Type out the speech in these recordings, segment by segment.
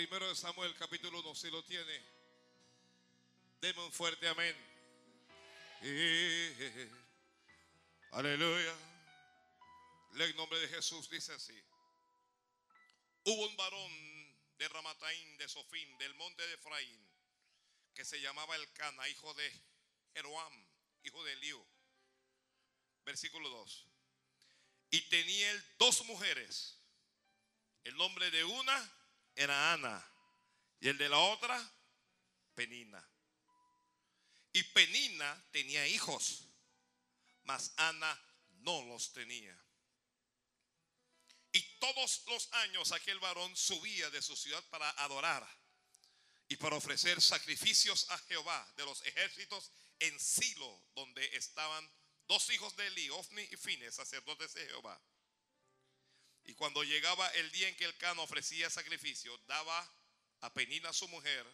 Primero de Samuel capítulo 1, si lo tiene. Deme un fuerte amén. Eh, Aleluya. El nombre de Jesús, dice así. Hubo un varón de Ramataín, de Sofín, del monte de Efraín, que se llamaba Elcana, hijo de Jeroam, hijo de Eliú. Versículo 2. Y tenía él dos mujeres. El nombre de una era Ana y el de la otra, Penina. Y Penina tenía hijos, mas Ana no los tenía. Y todos los años aquel varón subía de su ciudad para adorar y para ofrecer sacrificios a Jehová de los ejércitos en Silo, donde estaban dos hijos de Eli, Ofni y Fines, sacerdotes de Jehová. Y cuando llegaba el día en que el cano ofrecía sacrificio, daba a Penina su mujer,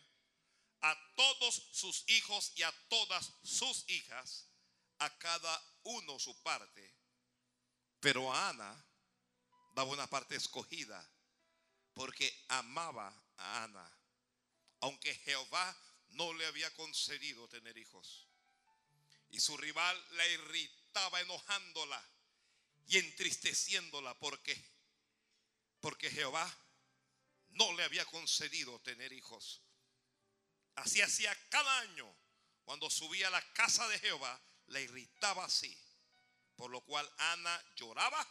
a todos sus hijos y a todas sus hijas, a cada uno su parte. Pero a Ana daba una parte escogida, porque amaba a Ana, aunque Jehová no le había concedido tener hijos. Y su rival la irritaba enojándola y entristeciéndola porque porque Jehová no le había concedido tener hijos. Así hacía cada año cuando subía a la casa de Jehová, le irritaba así, por lo cual Ana lloraba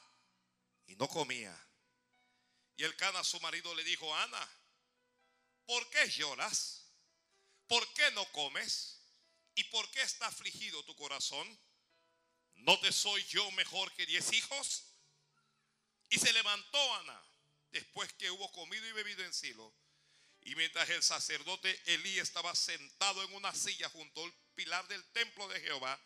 y no comía. Y el cana su marido le dijo, Ana, ¿por qué lloras? ¿Por qué no comes? ¿Y por qué está afligido tu corazón? ¿No te soy yo mejor que diez hijos? Y se levantó Ana después que hubo comido y bebido en Silo. Y mientras el sacerdote Elí estaba sentado en una silla junto al pilar del templo de Jehová,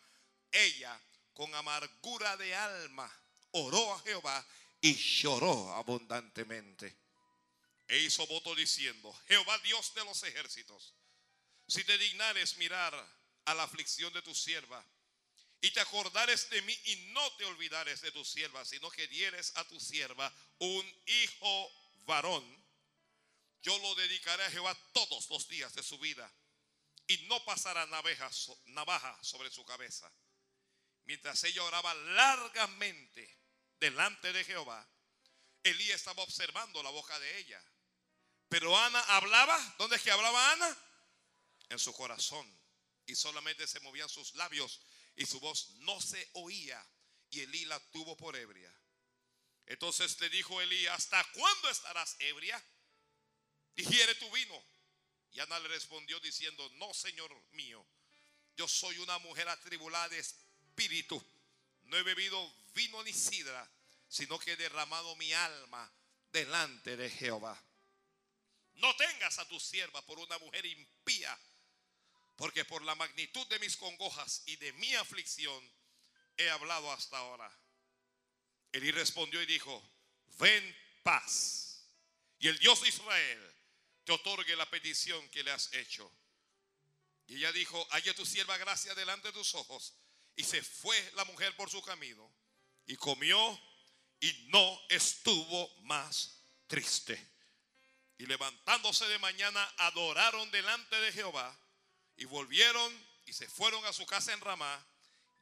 ella con amargura de alma oró a Jehová y lloró abundantemente. E hizo voto diciendo, Jehová Dios de los ejércitos, si te dignares mirar a la aflicción de tu sierva, y te acordares de mí y no te olvidares de tu sierva, sino que dieres a tu sierva un hijo varón, yo lo dedicaré a Jehová todos los días de su vida y no pasará navaja, navaja sobre su cabeza. Mientras ella oraba largamente delante de Jehová, Elías estaba observando la boca de ella. Pero Ana hablaba, ¿dónde es que hablaba Ana? En su corazón. Y solamente se movían sus labios y su voz no se oía. Y Elí la tuvo por ebria. Entonces le dijo Elí, ¿hasta cuándo estarás ebria? Digiere tu vino. Y Ana le respondió diciendo, no, Señor mío, yo soy una mujer atribulada de espíritu. No he bebido vino ni sidra, sino que he derramado mi alma delante de Jehová. No tengas a tu sierva por una mujer impía, porque por la magnitud de mis congojas y de mi aflicción he hablado hasta ahora. Elí respondió y dijo, ven paz. Y el Dios de Israel te otorgue la petición que le has hecho. Y ella dijo, haya tu sierva gracia delante de tus ojos. Y se fue la mujer por su camino y comió y no estuvo más triste. Y levantándose de mañana adoraron delante de Jehová y volvieron y se fueron a su casa en Ramá.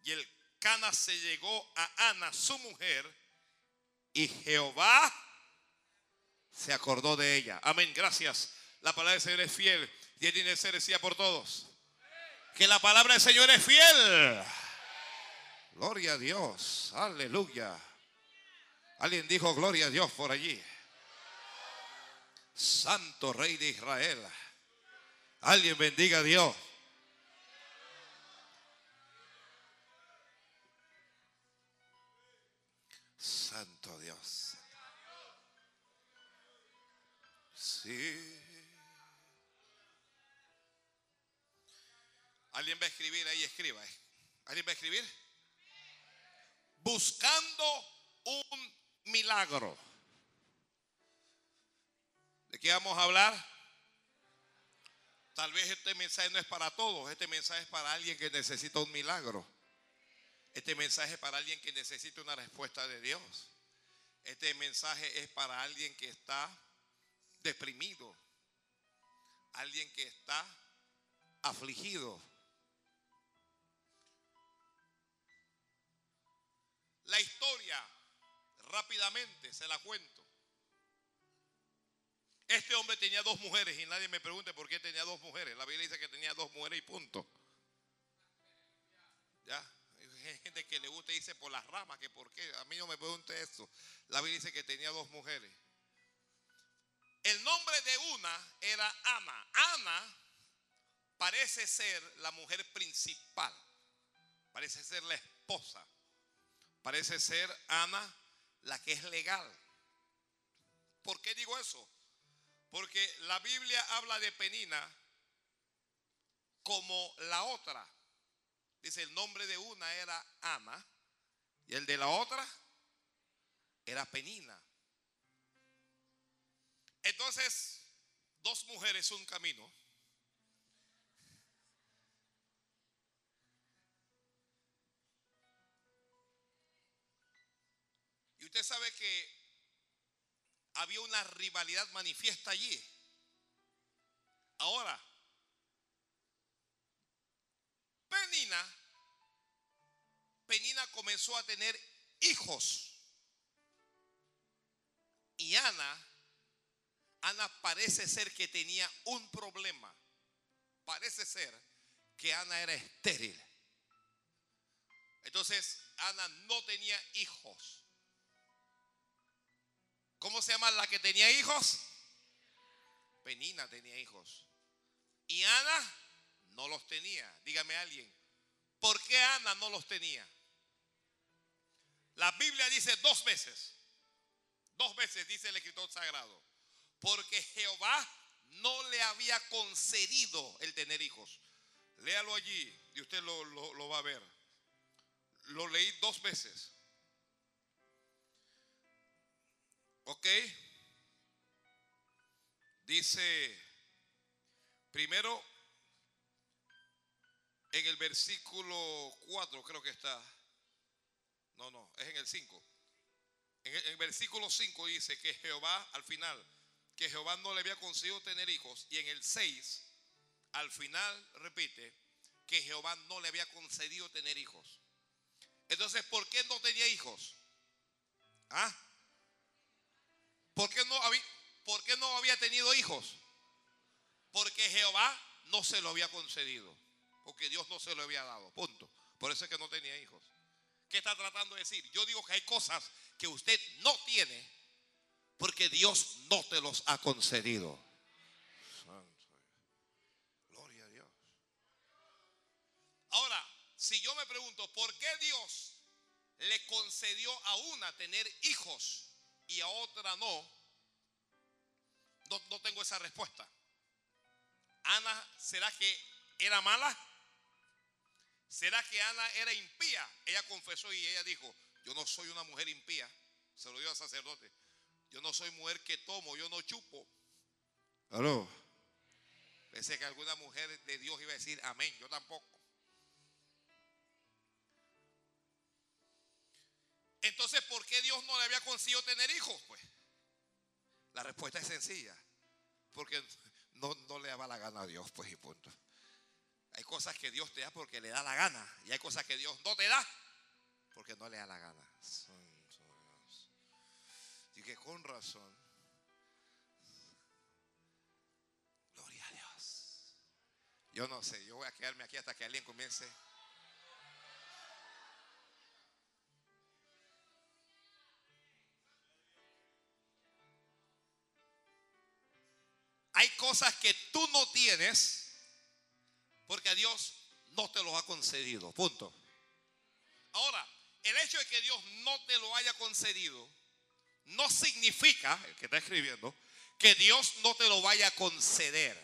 Y el Cana se llegó a Ana, su mujer, y Jehová se acordó de ella. Amén, gracias. La palabra del Señor es fiel y tiene que ser decía por todos. Que la palabra del Señor es fiel. Gloria a Dios, aleluya. Alguien dijo gloria a Dios por allí. Santo Rey de Israel. Alguien bendiga a Dios. Santo Dios. Sí. ¿Alguien va a escribir ahí? Escriba. ¿Alguien va a escribir? Buscando un milagro. ¿De qué vamos a hablar? Tal vez este mensaje no es para todos. Este mensaje es para alguien que necesita un milagro. Este mensaje es para alguien que necesita una respuesta de Dios. Este mensaje es para alguien que está deprimido, Alguien que está afligido. La historia, rápidamente, se la cuento. Este hombre tenía dos mujeres y nadie me pregunte por qué tenía dos mujeres. La Biblia dice que tenía dos mujeres y punto. Ya, gente que le gusta y dice por las ramas, que por qué. A mí no me pregunte eso. La Biblia dice que tenía dos mujeres. El nombre de una era Ana. Ana parece ser la mujer principal. Parece ser la esposa. Parece ser Ana la que es legal. ¿Por qué digo eso? Porque la Biblia habla de Penina como la otra. Dice, el nombre de una era Ana y el de la otra era Penina. Entonces, dos mujeres, un camino. Y usted sabe que había una rivalidad manifiesta allí. Ahora, Penina, Penina comenzó a tener hijos. Y Ana, Ana parece ser que tenía un problema. Parece ser que Ana era estéril. Entonces, Ana no tenía hijos. ¿Cómo se llama la que tenía hijos? Penina tenía hijos. Y Ana no los tenía. Dígame alguien. ¿Por qué Ana no los tenía? La Biblia dice dos veces. Dos veces dice el escritor sagrado. Porque Jehová no le había concedido el tener hijos. Léalo allí y usted lo, lo va a ver. Lo leí dos veces. ¿Ok? Dice, primero, en el versículo 4 creo que está. No, no, es en el 5. En el, versículo 5 dice que Jehová, al final, que Jehová no le había conseguido tener hijos. Y en el 6, al final, repite, que Jehová no le había concedido tener hijos. Entonces, ¿por qué no tenía hijos? ¿Ah? ¿Por qué no había, por qué no había tenido hijos? Porque Jehová no se lo había concedido. Porque Dios no se lo había dado. Punto. Por eso es que no tenía hijos. ¿Qué está tratando de decir? Yo digo que hay cosas que usted no tiene porque Dios no te los ha concedido. Gloria a Dios. Ahora, si yo me pregunto, ¿por qué Dios le concedió a una tener hijos y a otra no, no, tengo esa respuesta. Ana, ¿será que era mala? ¿Será que Ana era impía? Ella confesó y ella dijo, yo no soy una mujer impía. Se lo dio al sacerdote. Yo no soy mujer que tomo, yo no chupo. Aló. Pensé que alguna mujer de Dios iba a decir amén, yo tampoco. Entonces, ¿por qué Dios no le había conseguido tener hijos? Pues la respuesta es sencilla. Porque no, le daba la gana a Dios, pues y punto. Hay cosas que Dios te da porque le da la gana. Y hay cosas que Dios no te da porque no le da la gana. Y que con razón. Gloria a Dios. Yo no sé, yo voy a quedarme aquí hasta que alguien comience. Hay cosas que tú no tienes porque Dios no te los ha concedido. Punto. Ahora, el hecho de que Dios no te lo haya concedido no significa, el que está escribiendo, que Dios no te lo vaya a conceder.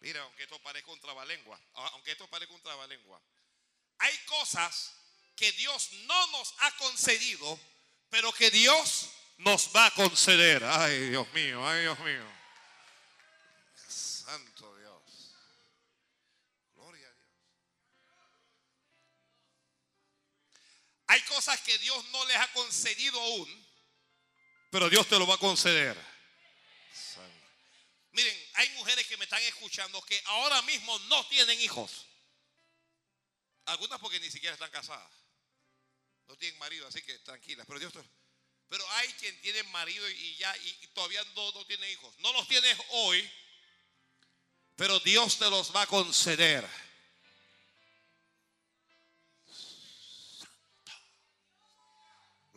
Mira, aunque esto parezca un trabalengua, aunque esto parezca un trabalengua, hay cosas que Dios no nos ha concedido, pero que Dios nos va a conceder. Ay, Dios mío, ay, Dios mío. Santo Hay cosas que Dios no les ha concedido aún, pero Dios te lo va a conceder. Miren, hay mujeres que me están escuchando que ahora mismo no tienen hijos. Algunas porque ni siquiera están casadas. No tienen marido, así que tranquilas. Pero Dios pero hay quien tiene marido y ya y, todavía no, no tiene hijos. No los tienes hoy, pero Dios te los va a conceder.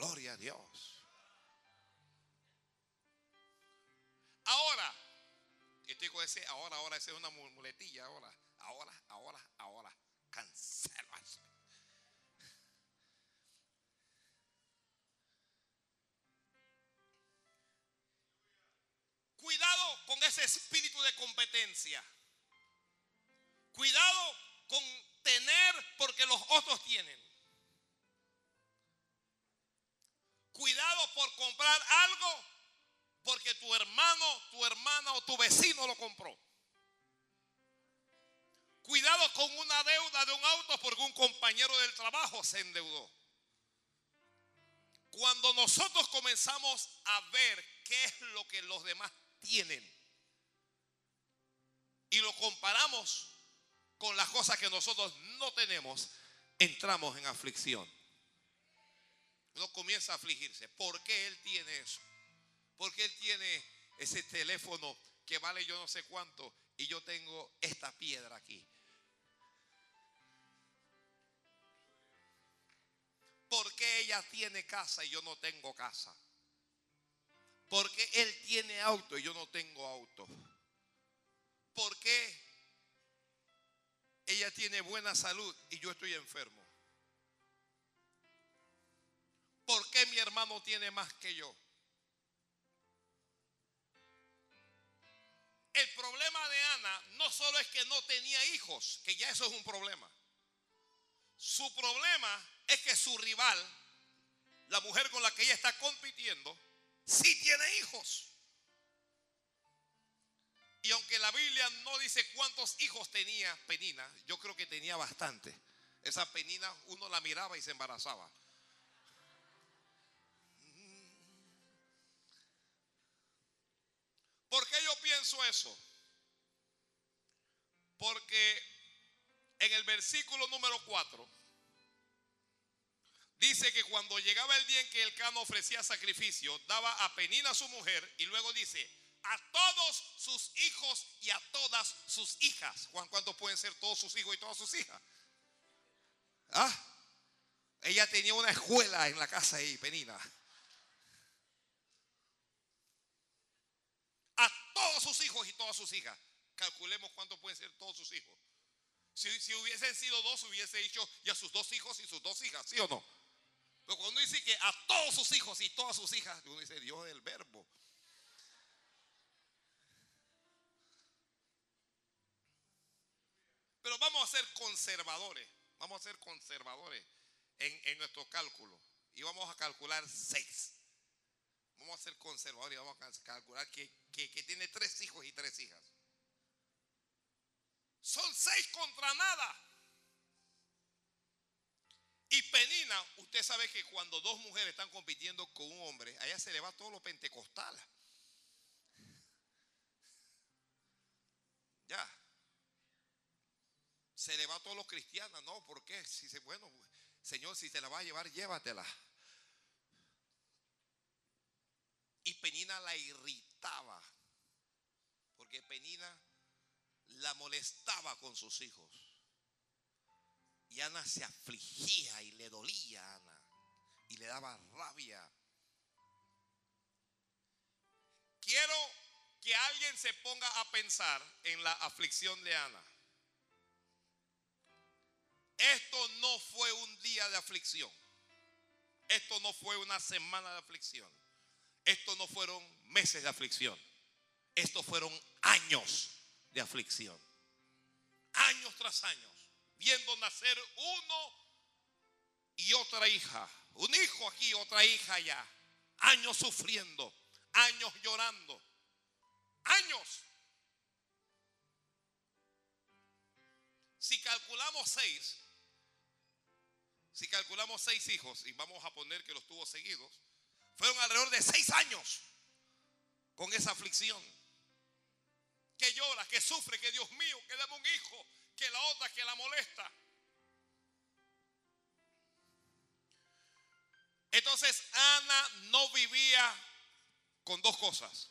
Gloria a Dios. Ahora, estoy con ese ahora, ahora, esa es una muletilla ahora. Ahora, ahora, ahora. Cancelo Cuidado con ese espíritu de competencia. Cuidado con tener porque los otros tienen. Cuidado por comprar algo porque tu hermano, tu hermana o tu vecino lo compró. Cuidado con una deuda de un auto porque un compañero del trabajo se endeudó. Cuando nosotros comenzamos a ver qué es lo que los demás tienen y lo comparamos con las cosas que nosotros no tenemos, entramos en aflicción. Uno comienza a afligirse. ¿Por qué él tiene eso? ¿Por qué él tiene ese teléfono que vale yo no sé cuánto y yo tengo esta piedra aquí? ¿Por qué ella tiene casa y yo no tengo casa? Porque él tiene auto y yo no tengo auto. ¿Por qué ella tiene buena salud y yo estoy enfermo? ¿Por qué mi hermano tiene más que yo? El problema de Ana no solo es que no tenía hijos, que ya eso es un problema. Su problema es que su rival, la mujer con la que ella está compitiendo, sí tiene hijos. Y aunque la Biblia no dice cuántos hijos tenía Penina, yo creo que tenía bastante. Esa Penina uno la miraba y se embarazaba. ¿Por qué yo pienso eso? Porque en el versículo número 4 Dice que cuando llegaba el día en que el cano ofrecía sacrificio, daba a Penina a su mujer y luego dice, a todos sus hijos y a todas sus hijas. Juan, ¿cuántos pueden ser todos sus hijos y todas sus hijas? ¿Ah? Ella tenía una escuela en la casa ahí, Penina. A todos sus hijos y todas sus hijas. Calculemos cuántos pueden ser todos sus hijos. Si, si hubiesen sido dos, hubiese dicho y a sus dos hijos y sus dos hijas, ¿sí o no? Pero cuando dice que a todos sus hijos y todas sus hijas, uno dice Dios del verbo. Pero vamos a ser conservadores. Vamos a ser conservadores en, nuestro cálculo. Y vamos a calcular seis. Vamos a ser conservadores y vamos a calcular que, que tiene tres hijos y tres hijas. Son seis contra nada. Y Penina, usted sabe que cuando dos mujeres están compitiendo con un hombre, allá se le va todo lo pentecostal. Ya. Se le va todo lo cristiano, no, ¿por qué? Si se, bueno, Señor, si te la va a llevar, llévatela. Y Penina la irritaba, porque Penina la molestaba con sus hijos. Y Ana se afligía y le dolía a Ana. Y le daba rabia. Quiero que alguien se ponga a pensar en la aflicción de Ana. Esto no fue un día de aflicción. Esto no fue una semana de aflicción. Esto no fueron meses de aflicción. Estos fueron años de aflicción. Años tras años viendo nacer uno y otra hija. Un hijo aquí, otra hija allá. Años sufriendo, años llorando, años. Si calculamos seis, si calculamos seis hijos y vamos a poner que los tuvo seguidos, fueron alrededor de seis años con esa aflicción. que llora, que sufre, que Dios mío, que dame un hijo, que la otra que la molesta. Entonces Ana no vivía con dos cosas.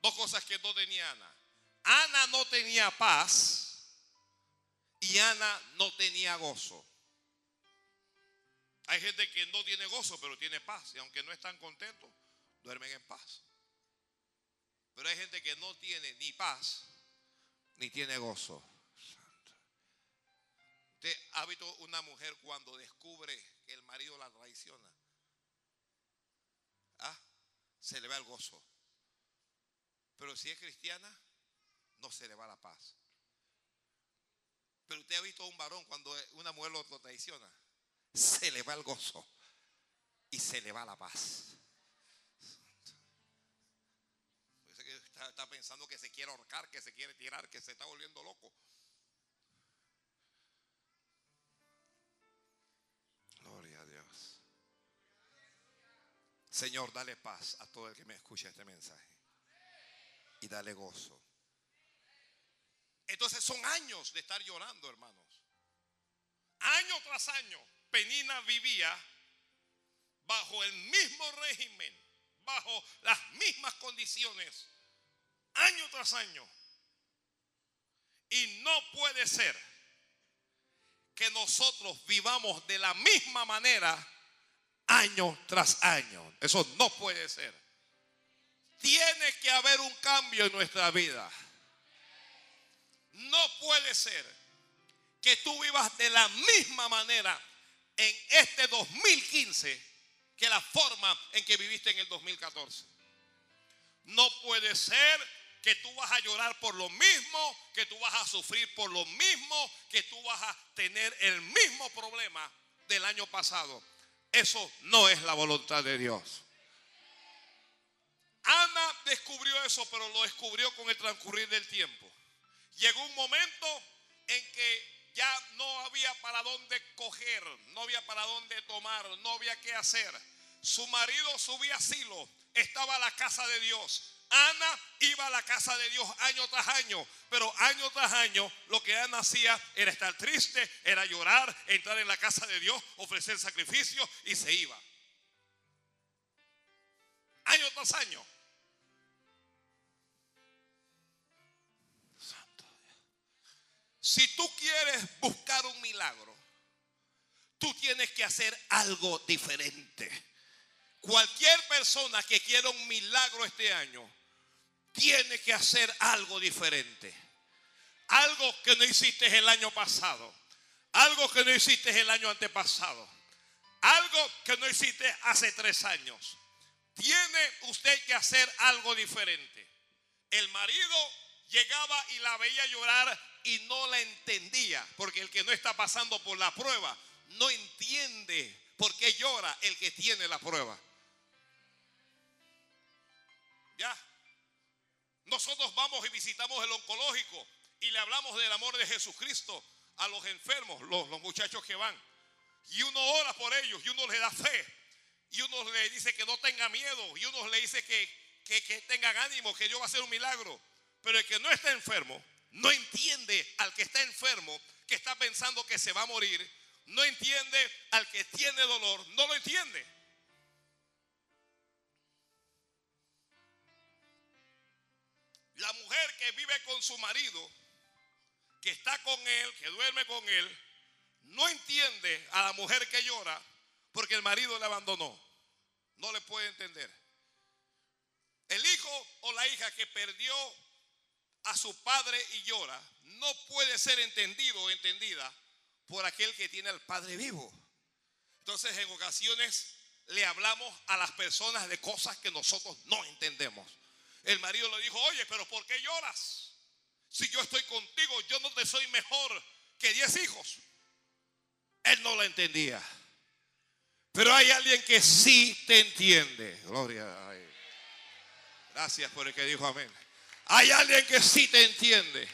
Dos cosas que no tenía Ana. Ana no tenía paz y Ana no tenía gozo. Hay gente que no tiene gozo, pero tiene paz. Y aunque no están contentos, duermen en paz. Pero hay gente que no tiene ni paz, ni tiene gozo. Usted ha visto una mujer cuando descubre que el marido la traiciona. ¿Ah? Se le va el gozo. Pero si es cristiana, no se le va la paz. Pero usted ha visto a un varón cuando una mujer lo, traiciona, se le va el gozo y se le va la paz. Está, pensando que se quiere ahorcar, que se quiere tirar, que se está volviendo loco. Gloria a Dios. Señor, dale paz a todo el que me escucha este mensaje. Y dale gozo. Entonces son años de estar llorando, hermanos. Año tras año, Penina vivía bajo el mismo régimen, bajo las mismas condiciones, año tras año. Y no puede ser que nosotros vivamos de la misma manera año tras año. Eso no puede ser. Tiene que haber un cambio en nuestra vida. No puede ser que tú vivas de la misma manera en este 2015 que la forma en que viviste en el 2014. No puede ser que tú vas a llorar por lo mismo, que tú vas a sufrir por lo mismo, que tú vas a tener el mismo problema del año pasado. Eso no es la voluntad de Dios. Ana descubrió eso, pero lo descubrió con el transcurrir del tiempo. Llegó un momento en que ya no había para dónde coger, no había para dónde tomar, no había qué hacer. Su marido subía a Silo, estaba a la casa de Dios. Ana iba a la casa de Dios año tras año, pero año tras año lo que Ana hacía era estar triste, era llorar, entrar en la casa de Dios, ofrecer sacrificios y se iba. Año tras año. Si tú quieres buscar un milagro, tú tienes que hacer algo diferente. Cualquier persona que quiera un milagro este año, tiene que hacer algo diferente. Algo que no hiciste el año pasado. Algo que no hiciste el año antepasado. Algo que no hiciste hace tres años. Tiene usted que hacer algo diferente. El marido llegaba y la veía llorar y no la entendía, porque el que no está pasando por la prueba no entiende por qué llora el que tiene la prueba. Ya. Nosotros vamos y visitamos el oncológico y le hablamos del amor de Jesucristo a los enfermos, los, muchachos que van. Y uno ora por ellos y uno le da fe. Y uno le dice que no tenga miedo. Y uno le dice que, que, que tengan ánimo, que Dios va a hacer un milagro. Pero el que no está enfermo no entiende al que está enfermo, que está pensando que se va a morir. No entiende al que tiene dolor. No lo entiende. La mujer que vive con su marido, que está con él, que duerme con él, no entiende a la mujer que llora porque el marido le abandonó. No le puede entender. El hijo o la hija que perdió a su padre y llora, no puede ser entendido o entendida por aquel que tiene al padre vivo. Entonces en ocasiones le hablamos a las personas de cosas que nosotros no entendemos. El marido le dijo, oye, pero ¿por qué lloras? Si yo estoy contigo, yo no te soy mejor que diez hijos. Él no lo entendía. Pero hay alguien que sí te entiende. Gloria a Dios. Gracias por el que dijo amén. Hay alguien que sí te entiende.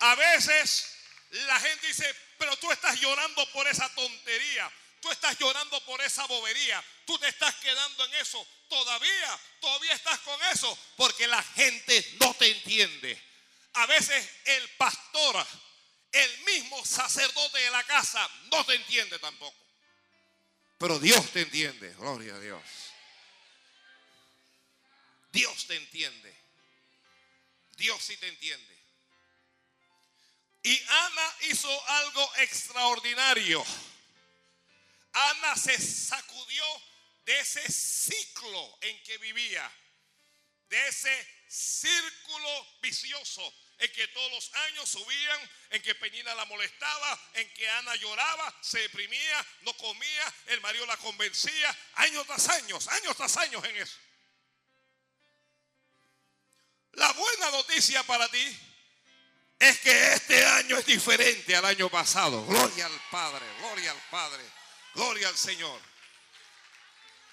A veces la gente dice, pero tú estás llorando por esa tontería. Tú estás llorando por esa bobería. Tú te estás quedando en eso. Todavía, todavía estás con eso. Porque la gente no te entiende. A veces el pastor, el mismo sacerdote de la casa, no te entiende tampoco. Pero Dios te entiende, gloria a Dios. Dios te entiende. Dios sí te entiende. Y Ana hizo algo extraordinario. Ana se sacudió de ese ciclo en que vivía, de ese círculo vicioso en que todos los años subían, en que Peñina la molestaba, en que Ana lloraba, se deprimía, no comía, el marido la convencía, años tras años, años tras años en eso. La buena noticia para ti es que este año es diferente al año pasado. Gloria al Padre, gloria al Padre, gloria al Señor.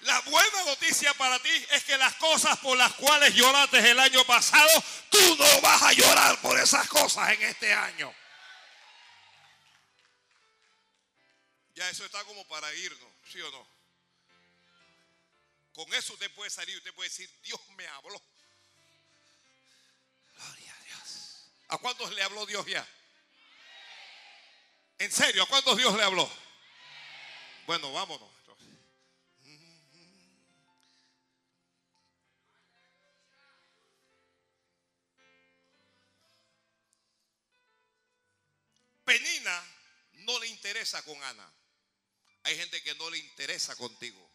La buena noticia para ti es que las cosas por las cuales lloraste el año pasado, tú no vas a llorar por esas cosas en este año. Ya eso está como para irnos, ¿sí o no? Con eso usted puede salir, usted puede decir, Dios me habló. ¿A cuántos le habló Dios ya? ¿En serio? ¿A cuántos Dios le habló? Bueno, vámonos. Penina no le interesa con Ana. Hay gente que no le interesa contigo.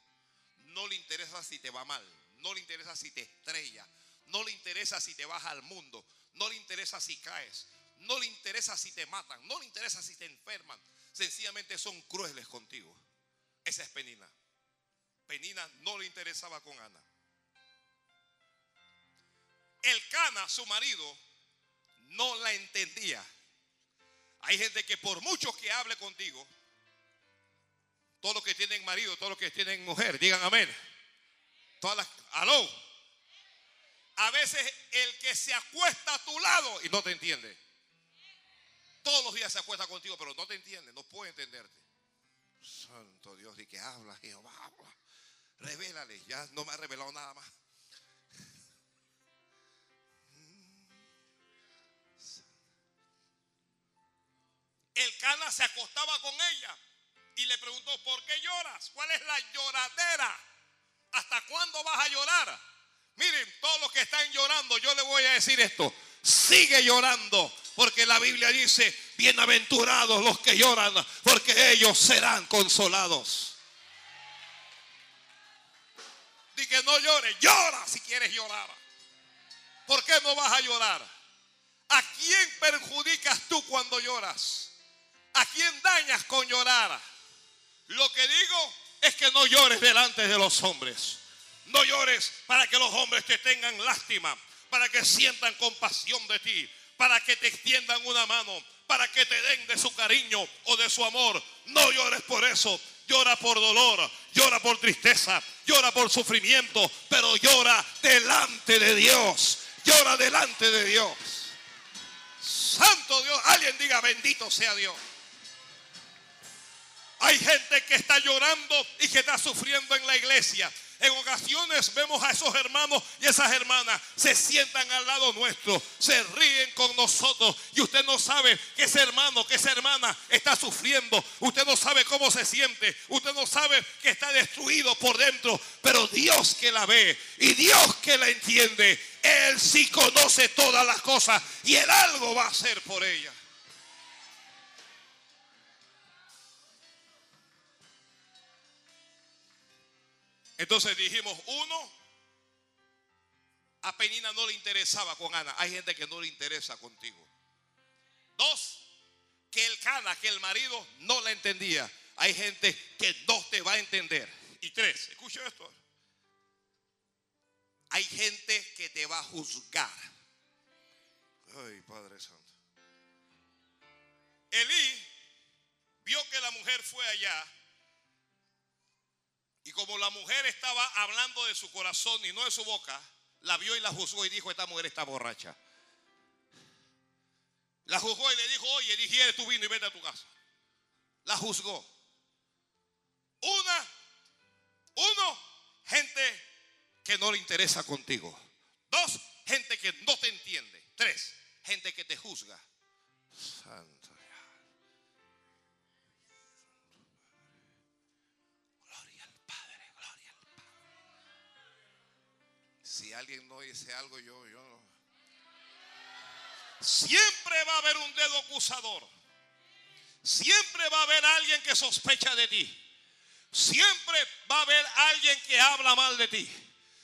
No le interesa si te va mal. No le interesa si te estrella. No le interesa si te baja al mundo. No le interesa si caes. No le interesa si te matan. No le interesa si te enferman. Sencillamente son crueles contigo. Esa es Penina. Penina no le interesaba con Ana. El Cana, su marido, no la entendía. Hay gente que por mucho que hable contigo, todos los que tienen marido, todos los que tienen mujer, digan amén. Todas las, aló. A veces el que se acuesta a tu lado y no te entiende. Todos los días se acuesta contigo, pero no te entiende, no puede entenderte. Santo Dios, y que habla, Jehová, habla. Revélale, ya no me ha revelado nada más. El Cana se acostaba con ella y le preguntó, ¿por qué lloras? ¿Cuál es la lloradera? ¿Hasta cuándo vas a llorar? Miren, todos los que están llorando, yo le voy a decir esto. Sigue llorando, porque la Biblia dice, bienaventurados los que lloran, porque ellos serán consolados. Di que no llores, llora si quieres llorar. ¿Por qué no vas a llorar? ¿A quién perjudicas tú cuando lloras? ¿A quién dañas con llorar? Lo que digo es que no llores delante de los hombres. No llores para que los hombres te tengan lástima, para que sientan compasión de ti, para que te extiendan una mano, para que te den de su cariño o de su amor. No llores por eso. Llora por dolor, llora por tristeza, llora por sufrimiento, pero llora delante de Dios. Llora delante de Dios. Santo Dios, alguien diga bendito sea Dios. Hay gente que está llorando y que está sufriendo en la iglesia. En ocasiones vemos a esos hermanos y esas hermanas se sientan al lado nuestro, se ríen con nosotros y usted no sabe que ese hermano, que esa hermana está sufriendo. Usted no sabe cómo se siente. Usted no sabe que está destruido por dentro. Pero Dios que la ve y Dios que la entiende, Él sí conoce todas las cosas y Él algo va a hacer por ella. Entonces dijimos, uno, a Penina no le interesaba con Ana. Hay gente que no le interesa contigo. Dos, que el Cana, que el marido no la entendía. Hay gente que no te va a entender. Y tres, escucha esto. Hay gente que te va a juzgar. Ay, Padre Santo. Elí vio que la mujer fue allá y como la mujer estaba hablando de su corazón y no de su boca, la vio y la juzgó y dijo, esta mujer está borracha. La juzgó y le dijo, oye, digiere tu vino y vete a tu casa. La juzgó. Una, uno, gente que no le interesa contigo. Dos, gente que no te entiende. Tres, gente que te juzga. Si alguien no dice algo, yo, yo no. Siempre va a haber un dedo acusador. Siempre va a haber alguien que sospecha de ti. Siempre va a haber alguien que habla mal de ti.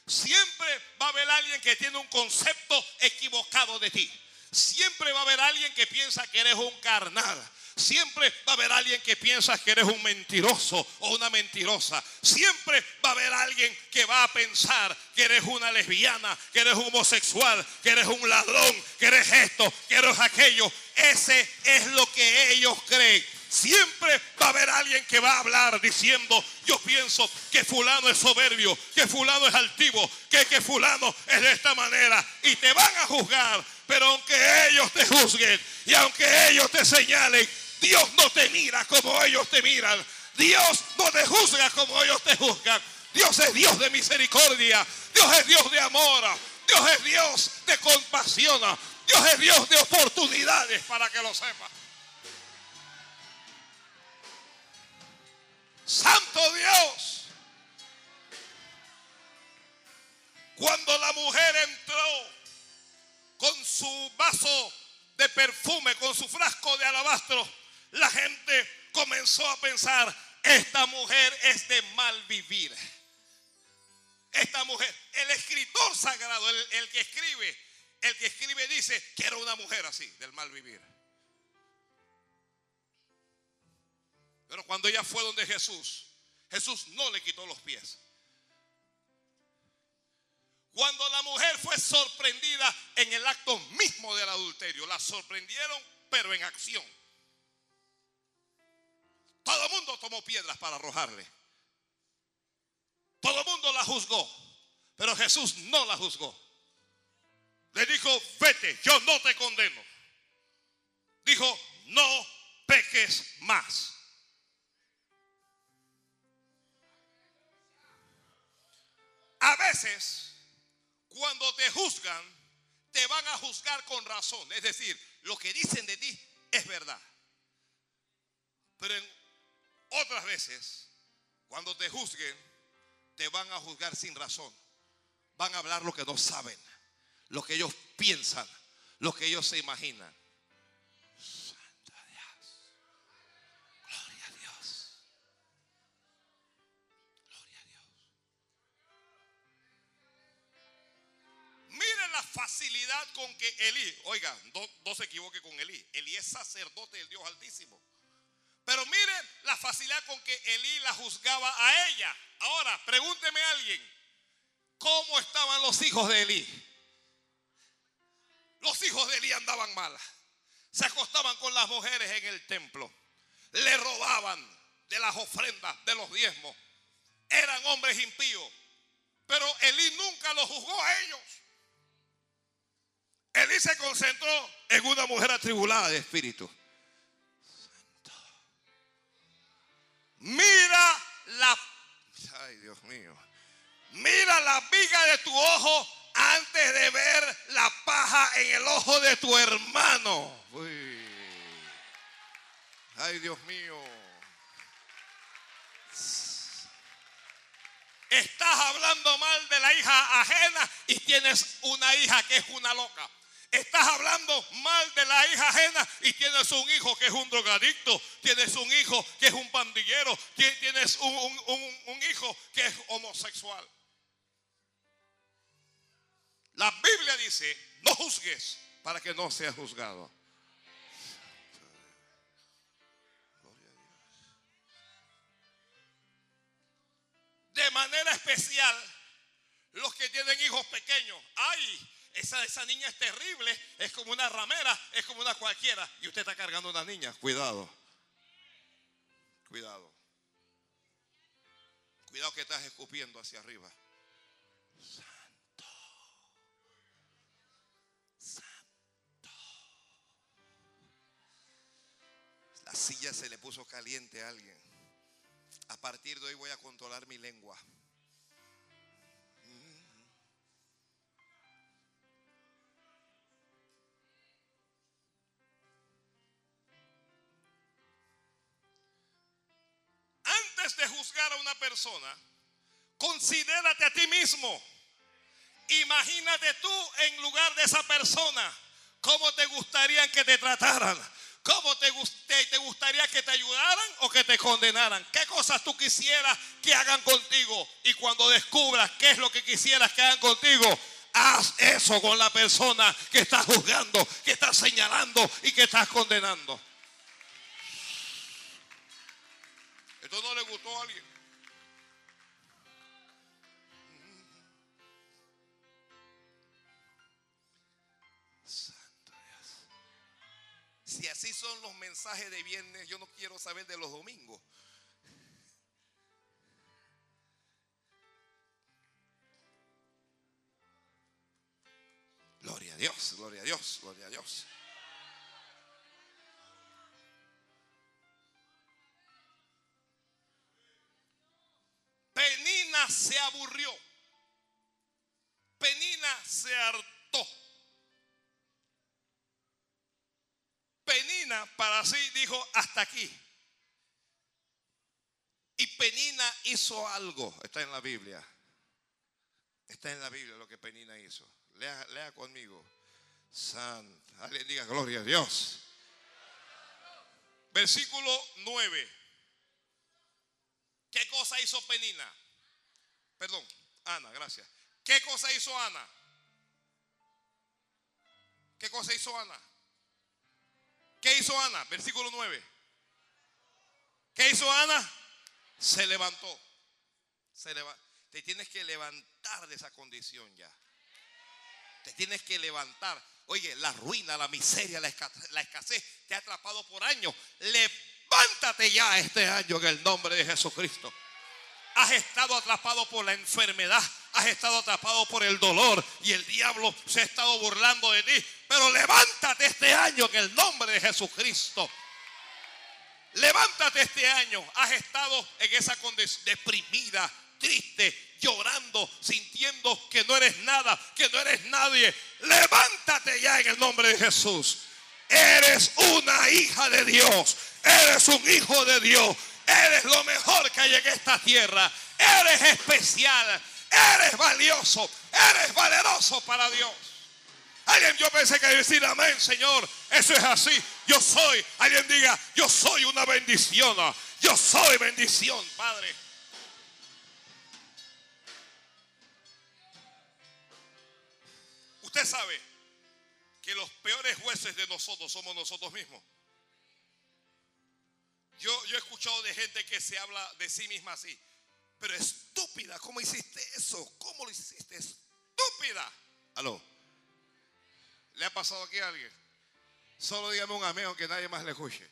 Siempre va a haber alguien que tiene un concepto equivocado de ti. Siempre va a haber alguien que piensa que eres un carnal. Siempre va a haber alguien que piensa que eres un mentiroso o una mentirosa. Siempre va a haber alguien que va a pensar que eres una lesbiana, que eres homosexual, que eres un ladrón, que eres esto, que eres aquello. Ese es lo que ellos creen. Siempre va a haber alguien que va a hablar diciendo, yo pienso que fulano es soberbio, que fulano es altivo, que, que fulano es de esta manera. Y te van a juzgar. Pero aunque ellos te juzguen y aunque ellos te señalen, Dios no te mira como ellos te miran. Dios no te juzga como ellos te juzgan. Dios es Dios de misericordia. Dios es Dios de amor. Dios es Dios de compasión. Dios es Dios de oportunidades para que lo sepas. Santo Dios. Cuando la mujer entró con su vaso de perfume, con su frasco de alabastro, la gente comenzó a pensar, esta mujer es de mal vivir. Esta mujer, el escritor sagrado, el, el que escribe, el que escribe dice que era una mujer así, del mal vivir. Pero cuando ella fue donde Jesús, Jesús no le quitó los pies. Cuando la mujer fue sorprendida en el acto mismo del adulterio, la sorprendieron, pero en acción. Todo el mundo tomó piedras para arrojarle. Todo el mundo la juzgó, pero Jesús no la juzgó. Le dijo, vete, yo no te condeno. Dijo, no peques más. A veces, cuando te juzgan, te van a juzgar con razón. Es decir, lo que dicen de ti es verdad. Pero en otras veces, cuando te juzguen, te van a juzgar sin razón. Van a hablar lo que no saben, lo que ellos piensan, lo que ellos se imaginan. Santo Dios. Gloria a Dios. Gloria a Dios. Miren la facilidad con que Elí, oiga, no, no se equivoque con Elí. Elí es sacerdote del Dios Altísimo. Pero miren la facilidad con que Elí la juzgaba a ella. Ahora, pregúnteme a alguien, ¿cómo estaban los hijos de Elí? Los hijos de Elí andaban mal. Se acostaban con las mujeres en el templo. Le robaban de las ofrendas, de los diezmos. Eran hombres impíos. Pero Elí nunca los juzgó a ellos. Elí se concentró en una mujer atribulada de espíritu. Mira la. Ay, Dios mío. Mira la viga de tu ojo antes de ver la paja en el ojo de tu hermano. Uy. Ay, Dios mío. Estás hablando mal de la hija ajena y tienes una hija que es una loca. Estás hablando mal de la hija ajena y tienes un hijo que es un drogadicto, tienes un hijo que es un pandillero, tienes un, hijo que es homosexual. La Biblia dice, no juzgues para que no seas juzgado. De manera especial, los que tienen hijos pequeños. Ay, esa, esa niña es terrible, es como una ramera, es como una cualquiera. Y usted está cargando una niña. Cuidado. Cuidado. Cuidado que estás escupiendo hacia arriba. Santo. Santo. La silla se le puso caliente a alguien. A partir de hoy voy a controlar mi lengua. Persona, considérate a ti mismo. Imagínate tú en lugar de esa persona. ¿Cómo te gustaría que te trataran? ¿Cómo te, te, gustaría que te ayudaran o que te condenaran? ¿Qué cosas tú quisieras que hagan contigo? Y cuando descubras qué es lo que quisieras que hagan contigo, haz eso con la persona que estás juzgando, que estás señalando y que estás condenando. ¿Esto no le gustó a alguien? Si así son los mensajes de viernes, yo no quiero saber de los domingos. Gloria a Dios, gloria a Dios, gloria a Dios. Penina se aburrió. Penina se hartó. Penina para sí dijo hasta aquí. Y Penina hizo algo. Está en la Biblia. Está en la Biblia lo que Penina hizo. Lea, conmigo. Santa. Alguien diga gloria a Dios. Versículo 9. ¿Qué cosa hizo Penina? Perdón, Ana, gracias. ¿Qué cosa hizo Ana? ¿Qué cosa hizo Ana? ¿Qué hizo Ana? Versículo 9. ¿Qué hizo Ana? Se levantó. Te tienes que levantar de esa condición ya. Te tienes que levantar. Oye, la ruina, la miseria, la escasez te ha atrapado por años. Levántate ya este año en el nombre de Jesucristo. Has estado atrapado por la enfermedad. Has estado atrapado por el dolor. Y el diablo se ha estado burlando de ti. Pero levántate este año en el nombre de Jesucristo. Levántate este año. Has estado en esa condición deprimida, triste, llorando, sintiendo que no eres nada, que no eres nadie. Levántate ya en el nombre de Jesús. Eres una hija de Dios. Eres un hijo de Dios. Eres lo mejor que hay en esta tierra. Eres especial. Eres valioso. Eres valeroso para Dios. Alguien yo pensé que decir amén, Señor. Eso es así. Yo soy. Alguien diga, yo soy una bendición. Yo soy bendición, Padre. Usted sabe que los peores jueces de nosotros somos nosotros mismos. Yo, yo he escuchado de gente que se habla de sí misma así. Pero estúpida, ¿cómo hiciste eso? ¿Cómo lo hiciste? Estúpida. Aló. ¿Le ha pasado aquí a alguien? Solo dígame un amén que nadie más le escuche.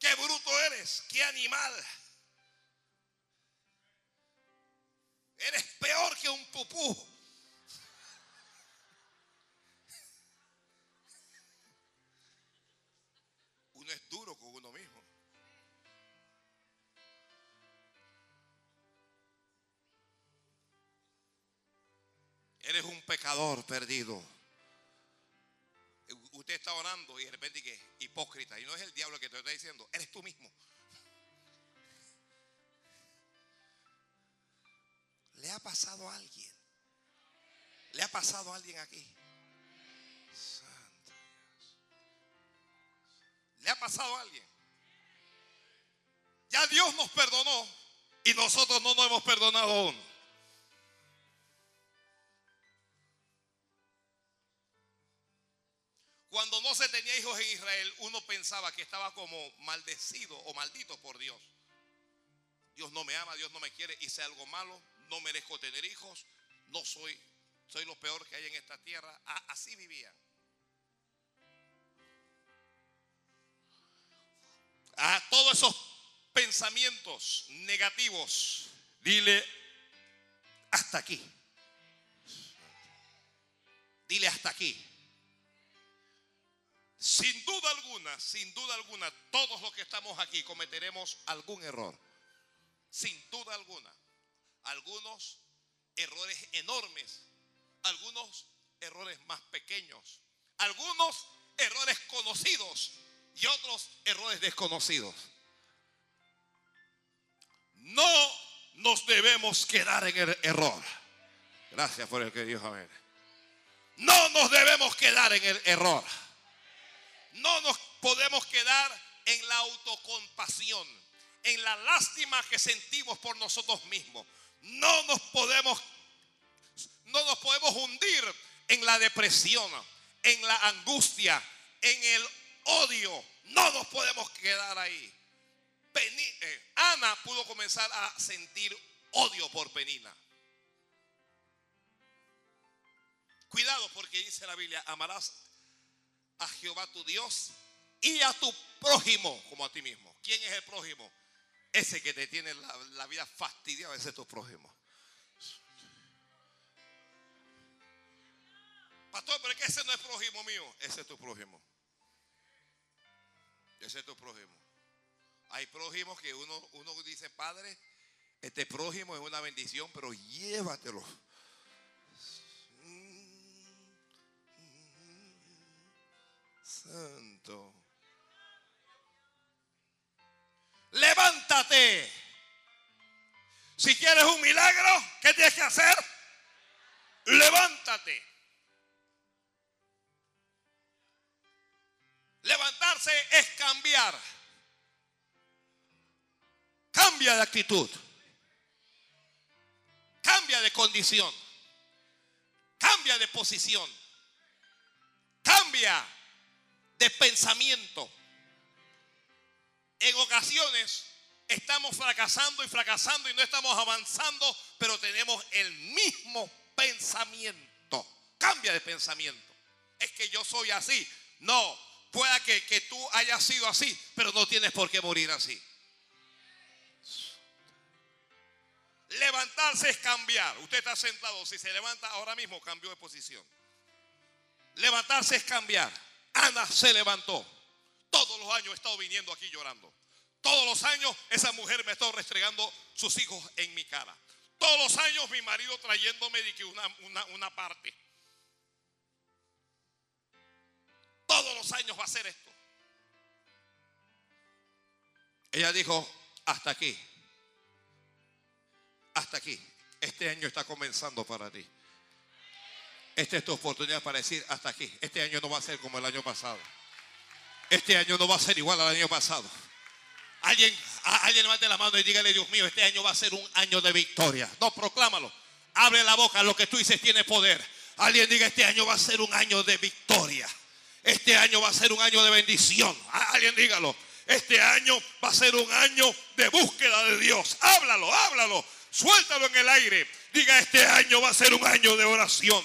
Qué bruto eres, qué animal. Eres peor que un pupú. es duro Eres un pecador perdido. Usted está orando y de repente que hipócrita. Y no es el diablo que te está diciendo, eres tú mismo. ¿Le ha pasado a alguien? ¿Le ha pasado a alguien aquí? ¿Le ha pasado a alguien? Ya Dios nos perdonó y nosotros no nos hemos perdonado aún. Cuando no se tenía hijos en Israel, uno pensaba que estaba como maldecido o maldito por Dios. Dios no me ama, Dios no me quiere, hice algo malo, no merezco tener hijos, no soy, soy lo peor que hay en esta tierra. Así vivían. a todos esos pensamientos negativos, dile hasta aquí. Dile hasta aquí. Sin duda alguna, sin duda alguna, todos los que estamos aquí cometeremos algún error. Sin duda alguna. Algunos errores enormes, algunos errores más pequeños, algunos errores conocidos y otros errores desconocidos. nos debemos quedar en el error. Gracias por el que dijo amén. No nos debemos quedar en el error. No nos podemos quedar en la autocompasión, en la lástima que sentimos por nosotros mismos. No nos podemos no nos podemos hundir en la depresión, en la angustia, en el odio. No nos podemos quedar ahí. Eh, Ana pudo comenzar a sentir odio por Penina. Cuidado porque dice la Biblia, amarás a Jehová tu Dios y a tu prójimo como a ti mismo. ¿Quién es el prójimo? Ese que te tiene la, vida fastidiada, ese es tu prójimo. Pastor, pero es que ese no es prójimo mío, ese es tu prójimo. Ese es tu prójimo. Hay prójimos que uno, uno dice, Padre, este prójimo es una bendición, pero llévatelo. Santo. Levántate. Si quieres un milagro, ¿qué tienes que hacer? Levántate. Levantarse es cambiar. Cambia de actitud. Cambia de condición. Cambia de posición. Cambia de pensamiento. En ocasiones estamos fracasando y fracasando y no estamos avanzando, pero tenemos el mismo pensamiento. Cambia de pensamiento. Es que yo soy así. No, pueda que, que tú hayas sido así, pero no tienes por qué morir así. Levantarse es cambiar. Usted está sentado. Si se levanta ahora mismo, cambió de posición. Levantarse es cambiar. Ana se levantó. Todos los años he estado viniendo aquí llorando. Todos los años esa mujer me ha estado restregando sus hijos en mi cara. Todos los años mi marido trayéndome de que una, una, una parte. Todos los años va a ser esto. Ella dijo, hasta aquí. Hasta aquí. Este año está comenzando para ti. Esta es tu oportunidad para decir hasta aquí. Este año no va a ser como el año pasado. Este año no va a ser igual al año pasado. Alguien, alguien levante la mano y dígale, Dios mío, este año va a ser un año de victoria. No, proclámalo. Abre la boca, lo que tú dices tiene poder. Alguien diga, este año va a ser un año de victoria. Este año va a ser un año de bendición. Alguien dígalo. Este año va a ser un año de búsqueda de Dios. Háblalo, háblalo. Suéltalo en el aire. Diga, este año va a ser un año de oración.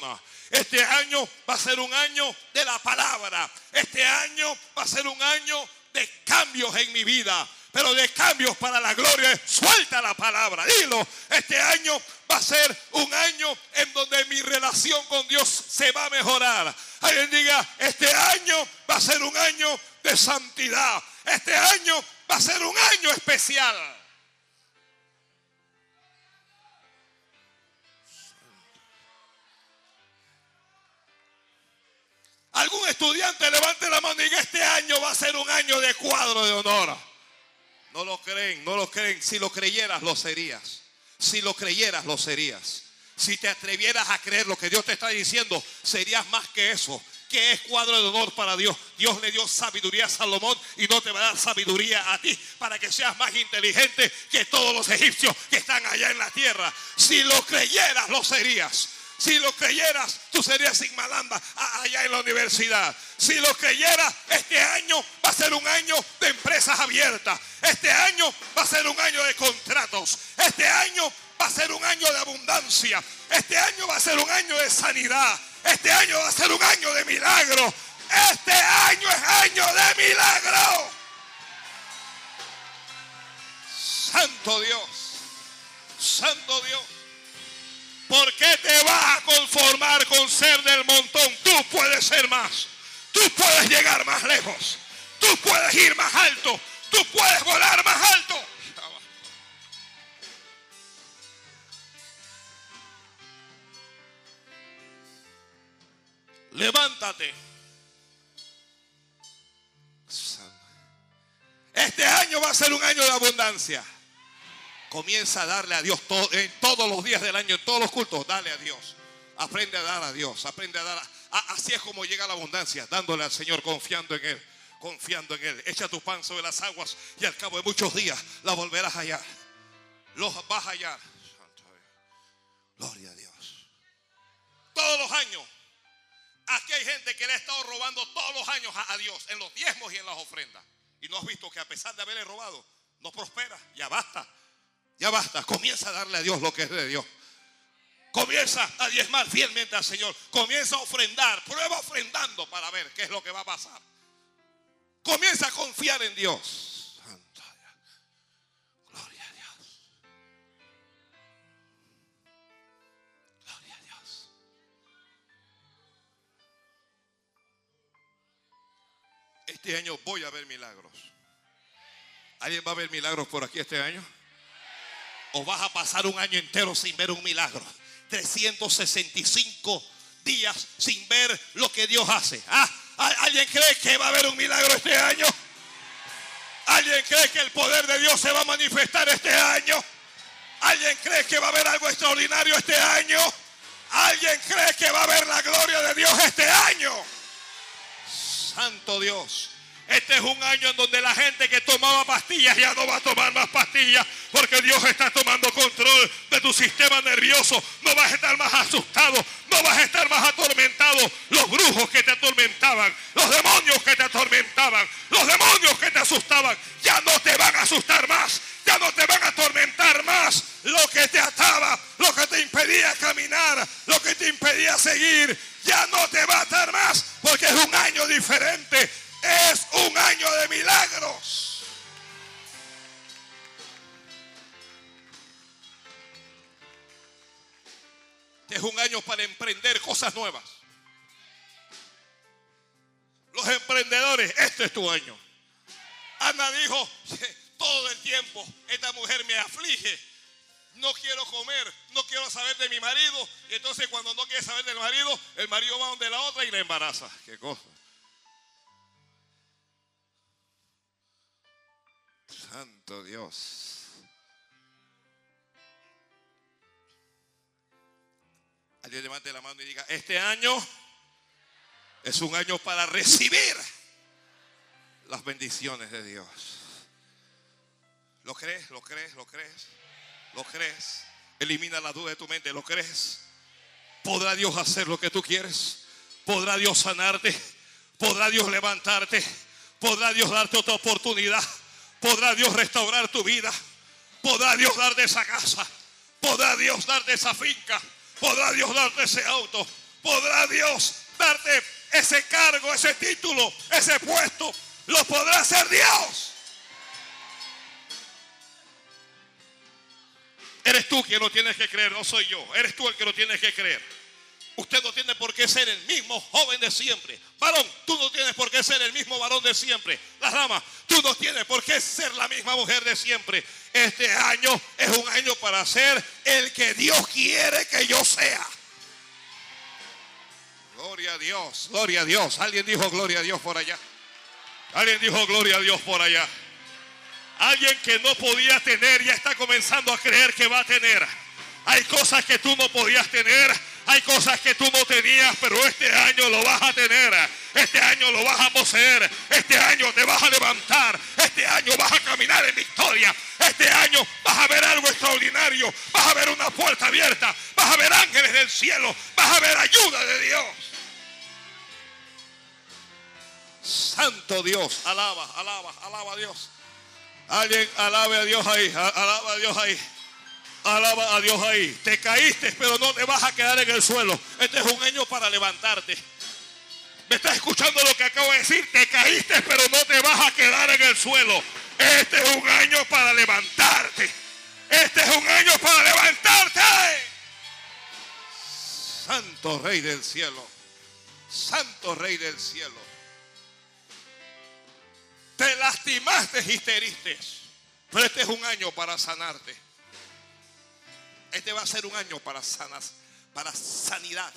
Este año va a ser un año de la palabra. Este año va a ser un año de cambios en mi vida. Pero de cambios para la gloria. Suelta la palabra. Dilo. Este año va a ser un año en donde mi relación con Dios se va a mejorar. Alguien diga, este año va a ser un año de santidad. Este año va a ser un año especial. Algún estudiante levante la mano y diga, este año va a ser un año de cuadro de honor. No lo creen, no lo creen. Si lo creyeras, lo serías. Si lo creyeras, lo serías. Si te atrevieras a creer lo que Dios te está diciendo, serías más que eso. Que es cuadro de honor para Dios. Dios le dio sabiduría a Salomón y no te va a dar sabiduría a ti para que seas más inteligente que todos los egipcios que están allá en la tierra. Si lo creyeras, lo serías. Si lo creyeras, tú serías sin malamba allá en la universidad. Si lo creyeras, este año va a ser un año de empresas abiertas. Este año va a ser un año de contratos. Este año va a ser un año de abundancia. Este año va a ser un año de sanidad. Este año va a ser un año de milagro. Este año es año de milagro. Santo Dios. Santo Dios. ¿Por qué te vas a conformar con ser del montón? Tú puedes ser más. Tú puedes llegar más lejos. Tú puedes ir más alto. Tú puedes volar más alto. Levántate. Este año va a ser un año de abundancia. Comienza a darle a Dios en todos los días del año, en todos los cultos, dale a Dios. Aprende a dar a Dios, aprende a dar. así es como llega la abundancia, dándole al Señor, confiando en Él, confiando en Él. Echa tu pan sobre las aguas y al cabo de muchos días la volverás a hallar. Los vas a hallar. Gloria a Dios. Todos los años. Aquí hay gente que le ha estado robando todos los años a, a Dios en los diezmos y en las ofrendas. Y no has visto que a pesar de haberle robado, no prospera. Ya basta. Ya basta. Comienza a darle a Dios lo que es de Dios. Comienza a diezmar fielmente al Señor. Comienza a ofrendar. Prueba ofrendando para ver qué es lo que va a pasar. Comienza a confiar en Dios. Gloria a Dios. Gloria a Dios. Este año voy a ver milagros. ¿Alguien va a ver milagros por aquí este año? ¿O vas a pasar un año entero sin ver un milagro? 365 días sin ver lo que Dios hace. Ah, ¿Alguien cree que va a haber un milagro este año? ¿Alguien cree que el poder de Dios se va a manifestar este año? ¿Alguien cree que va a haber algo extraordinario este año? ¿Alguien cree que va a haber la gloria de Dios este año? Santo Dios. Este es un año en donde la gente que tomaba pastillas ya no va a tomar más pastillas porque Dios está tomando control de tu sistema nervioso. No vas a estar más asustado, no vas a estar más atormentado. Los brujos que te atormentaban, los demonios que te atormentaban, los demonios que te asustaban, ya no te van a asustar más, ya no te van a atormentar más. Lo que te ataba, lo que te impedía caminar, lo que te impedía seguir, ya no te va a atar más porque es un año diferente es un año de milagros. Es un año para emprender cosas nuevas. Los emprendedores, este es tu año. Ana dijo, todo el tiempo, esta mujer me aflige. No quiero comer, no quiero saber de mi marido. Y entonces cuando no quiere saber del marido, el marido va donde la otra y la embaraza. ¿Qué cosa? Santo Dios. Alguien levante la mano y diga, este año es un año para recibir las bendiciones de Dios. ¿Lo crees? ¿Lo crees? ¿Lo crees? ¿Lo crees? Elimina la duda de tu mente. ¿Lo crees? ¿Podrá Dios hacer lo que tú quieres? ¿Podrá Dios sanarte? ¿Podrá Dios levantarte? ¿Podrá Dios darte otra oportunidad? Podrá Dios restaurar tu vida. Podrá Dios darte esa casa. Podrá Dios darte esa finca. Podrá Dios darte ese auto. Podrá Dios darte ese cargo, ese título, ese puesto. Lo podrá hacer Dios. Eres tú quien lo tienes que creer, no soy yo. Eres tú el que lo tienes que creer. Usted no tiene por qué ser el mismo joven de siempre. Varón, tú no tienes por qué ser el mismo varón de siempre. Las damas, tú no tienes por qué ser la misma mujer de siempre. Este año es un año para ser el que Dios quiere que yo sea. Gloria a Dios, gloria a Dios. Alguien dijo gloria a Dios por allá. Alguien dijo gloria a Dios por allá. Alguien que no podía tener ya está comenzando a creer que va a tener. Hay cosas que tú no podías tener hay cosas que tú no tenías, pero este año lo vas a tener. Este año lo vas a poseer. Este año te vas a levantar. Este año vas a caminar en victoria. Este año vas a ver algo extraordinario. Vas a ver una puerta abierta. Vas a ver ángeles del cielo. Vas a ver ayuda de Dios. Santo Dios, alaba, alaba, alaba a Dios. Alguien alabe a Dios ahí, alaba a Dios ahí. Alaba a Dios ahí. Te caíste, pero no te vas a quedar en el suelo. Este es un año para levantarte. ¿Me estás escuchando lo que acabo de decir? Te caíste, pero no te vas a quedar en el suelo. Este es un año para levantarte. Este es un año para levantarte. Santo Rey del cielo. Santo Rey del cielo. Te lastimaste y te heriste. Pero este es un año para sanarte. Este va a ser un año para sanas, para sanidad.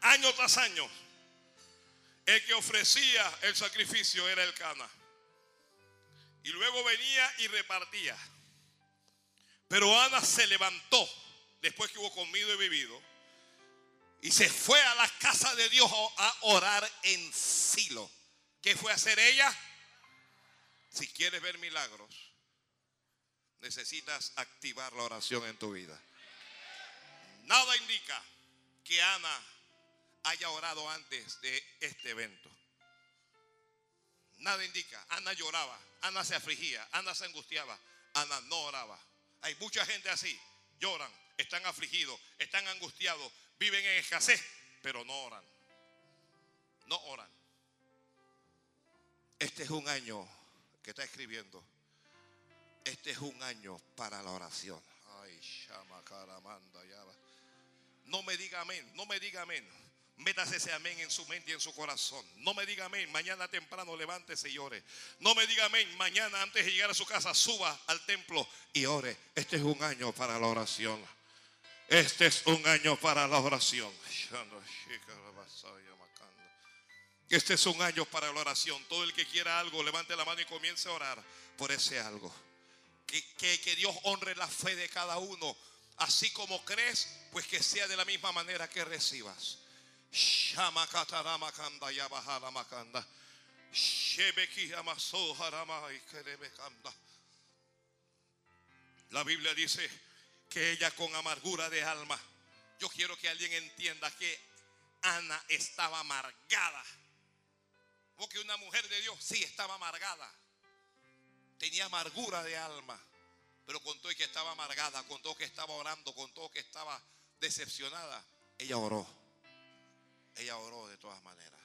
Año tras año, El que ofrecía el sacrificio era el Cana. Y luego venía y repartía. Pero Ana se levantó después que hubo comido y bebido. Y se fue a la casa de Dios a orar en Silo. ¿Qué fue a hacer ella? Si quieres ver milagros, necesitas activar la oración en tu vida. Nada indica que Ana haya orado antes de este evento. Nada indica. Ana lloraba, Ana se afligía, Ana se angustiaba, Ana no oraba. Hay mucha gente así. Lloran, están afligidos, están angustiados, viven en escasez, pero no oran. No oran. Este es un año que está escribiendo. Este es un año para la oración. Ay. No me diga amén, no me diga amén. Métase ese amén en su mente y en su corazón. No me diga amén. Mañana temprano levántese y ore. No me diga amén. Mañana antes de llegar a su casa suba al templo y ore. Este es un año para la oración. Este es un año para la oración. Este es un año para la oración. Todo el que quiera algo, levante la mano y comience a orar por ese algo. Que, que Dios honre la fe de cada uno. Así como crees, pues que sea de la misma manera que recibas. La Biblia dice que ella con amargura de alma. Yo quiero que alguien entienda que Ana estaba amargada. Porque una mujer de Dios sí estaba amargada. Tenía amargura de alma. Pero con todo que estaba amargada, con todo que estaba orando, con todo que estaba decepcionada, ella oró. Ella oró de todas maneras.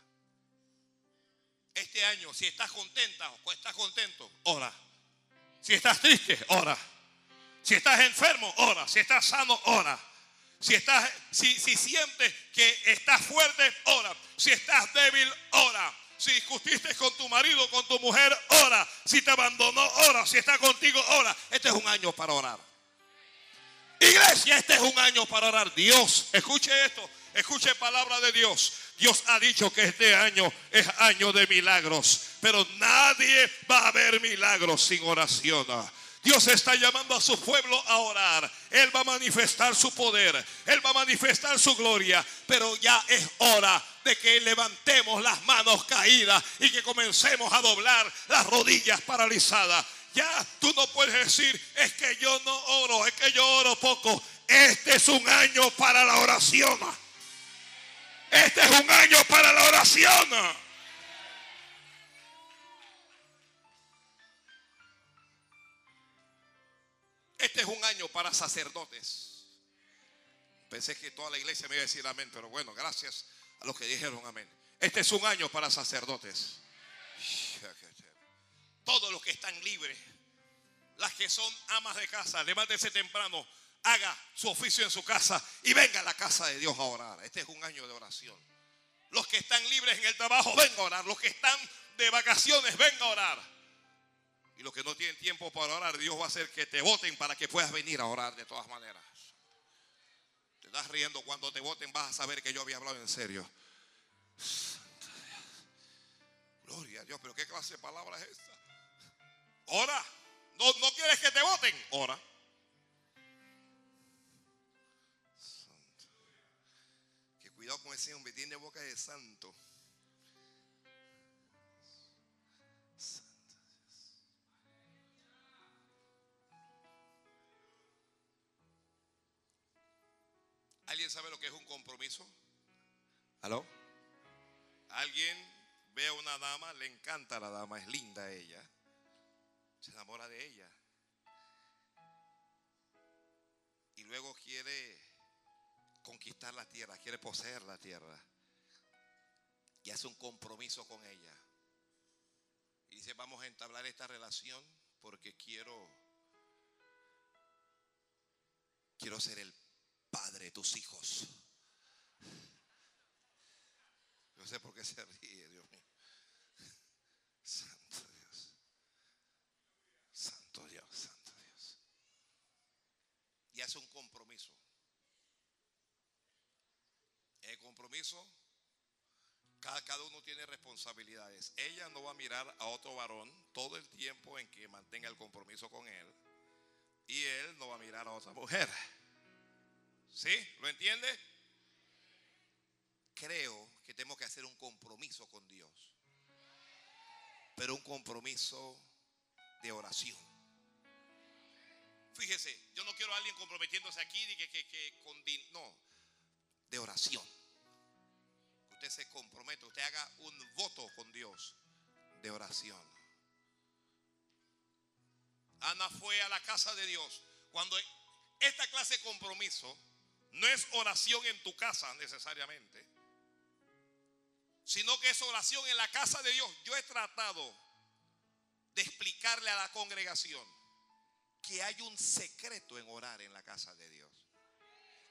Este año, si estás contenta o estás contento, ora. Si estás triste, ora. Si estás enfermo, ora. Si estás sano, ora. Si, estás, si, si sientes que estás fuerte, ora. Si estás débil, ora. Si discutiste con tu marido, con tu mujer, ora. Si te abandonó, ora. Si está contigo, ora. Este es un año para orar. Iglesia, este es un año para orar. Dios, escuche esto. Escuche palabra de Dios. Dios ha dicho que este año es año de milagros. Pero nadie va a ver milagros sin oración. Dios está llamando a su pueblo a orar. Él va a manifestar su poder. Él va a manifestar su gloria. Pero ya es hora de que levantemos las manos caídas y que comencemos a doblar las rodillas paralizadas. Ya tú no puedes decir, es que yo no oro, es que yo oro poco. Este es un año para la oración. Este es un año para la oración. Es un año para sacerdotes. Pensé que toda la iglesia me iba a decir amén, pero bueno, gracias a los que dijeron amén. Este es un año para sacerdotes. Todos los que están libres, las que son amas de casa, levántese temprano, haga su oficio en su casa y venga a la casa de Dios a orar. Este es un año de oración. Los que están libres en el trabajo, venga a orar. Los que están de vacaciones, venga a orar. Y los que no tienen tiempo para orar, Dios va a hacer que te voten para que puedas venir a orar de todas maneras. Te estás riendo cuando te voten, vas a saber que yo había hablado en serio. Gloria a Dios, pero ¿qué clase de palabra es esta? Ora. No, no quieres que te voten. Ora. Que cuidado con ese hombre, tiene boca de santo. ¿Alguien sabe lo que es un compromiso? ¿Aló? ¿Alguien ve a una dama? Le encanta la dama, es linda ella. Se enamora de ella. Y luego quiere conquistar la tierra, quiere poseer la tierra. Y hace un compromiso con ella. Y dice, vamos a entablar esta relación porque quiero, quiero ser el padre de tus hijos. No sé por qué se ríe, Dios mío. Santo Dios. Santo Dios, Santo Dios. Y hace un compromiso. El compromiso, cada cada uno tiene responsabilidades. Ella no va a mirar a otro varón todo el tiempo en que mantenga el compromiso con él. Y él no va a mirar a otra mujer. ¿Sí? ¿Lo entiende? Creo que tenemos que hacer un compromiso con Dios. Pero un compromiso de oración. Fíjese, yo no quiero a alguien comprometiéndose aquí y que, que, que con no, de oración. Usted se compromete, usted haga un voto con Dios de oración. Ana fue a la casa de Dios. Cuando esta clase de compromiso no es oración en tu casa necesariamente, sino que es oración en la casa de Dios. Yo he tratado de explicarle a la congregación que hay un secreto en orar en la casa de Dios.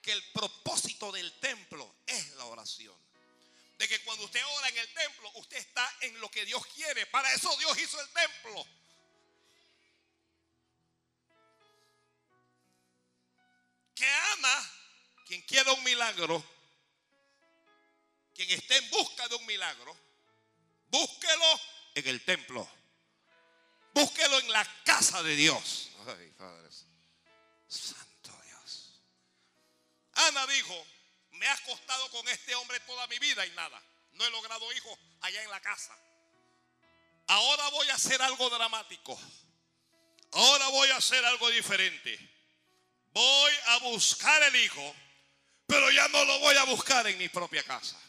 Que el propósito del templo es la oración. De que cuando usted ora en el templo, usted está en lo que Dios quiere. Para eso Dios hizo el templo. Que Ana, quien quiera un milagro, quien esté en busca de un milagro, búsquelo en el templo. Búsquelo en la casa de Dios. Ay, Padre. Santo Dios. Ana dijo, me ha acostado con este hombre toda mi vida y nada. No he logrado hijos allá en la casa. Ahora voy a hacer algo dramático. Ahora voy a hacer algo diferente. Voy a buscar el hijo, pero ya no lo voy a buscar en mi propia casa.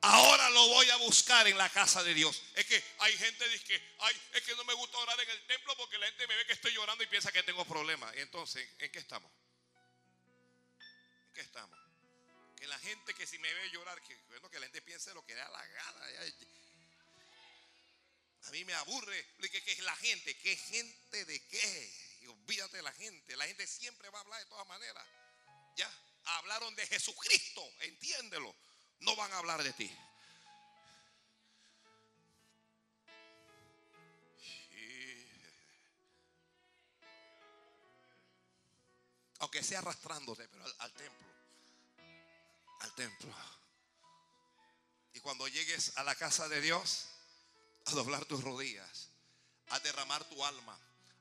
Ahora lo voy a buscar en la casa de Dios. Es que hay gente que dice, ay, es que no me gusta orar en el templo porque la gente me ve que estoy llorando y piensa que tengo problemas. Entonces, ¿en qué estamos? ¿En qué estamos? Que la gente que si me ve llorar, que bueno, que la gente piense lo que da la gana. A mí me aburre que, que es la gente, ¿qué gente de qué? Y olvídate de la gente. La gente siempre va a hablar de todas maneras. Ya, hablaron de Jesucristo, entiéndelo no van a hablar de ti. Aunque sea arrastrándote, pero al, templo. Al templo. Y cuando llegues a la casa de Dios, a doblar tus rodillas, a derramar tu alma,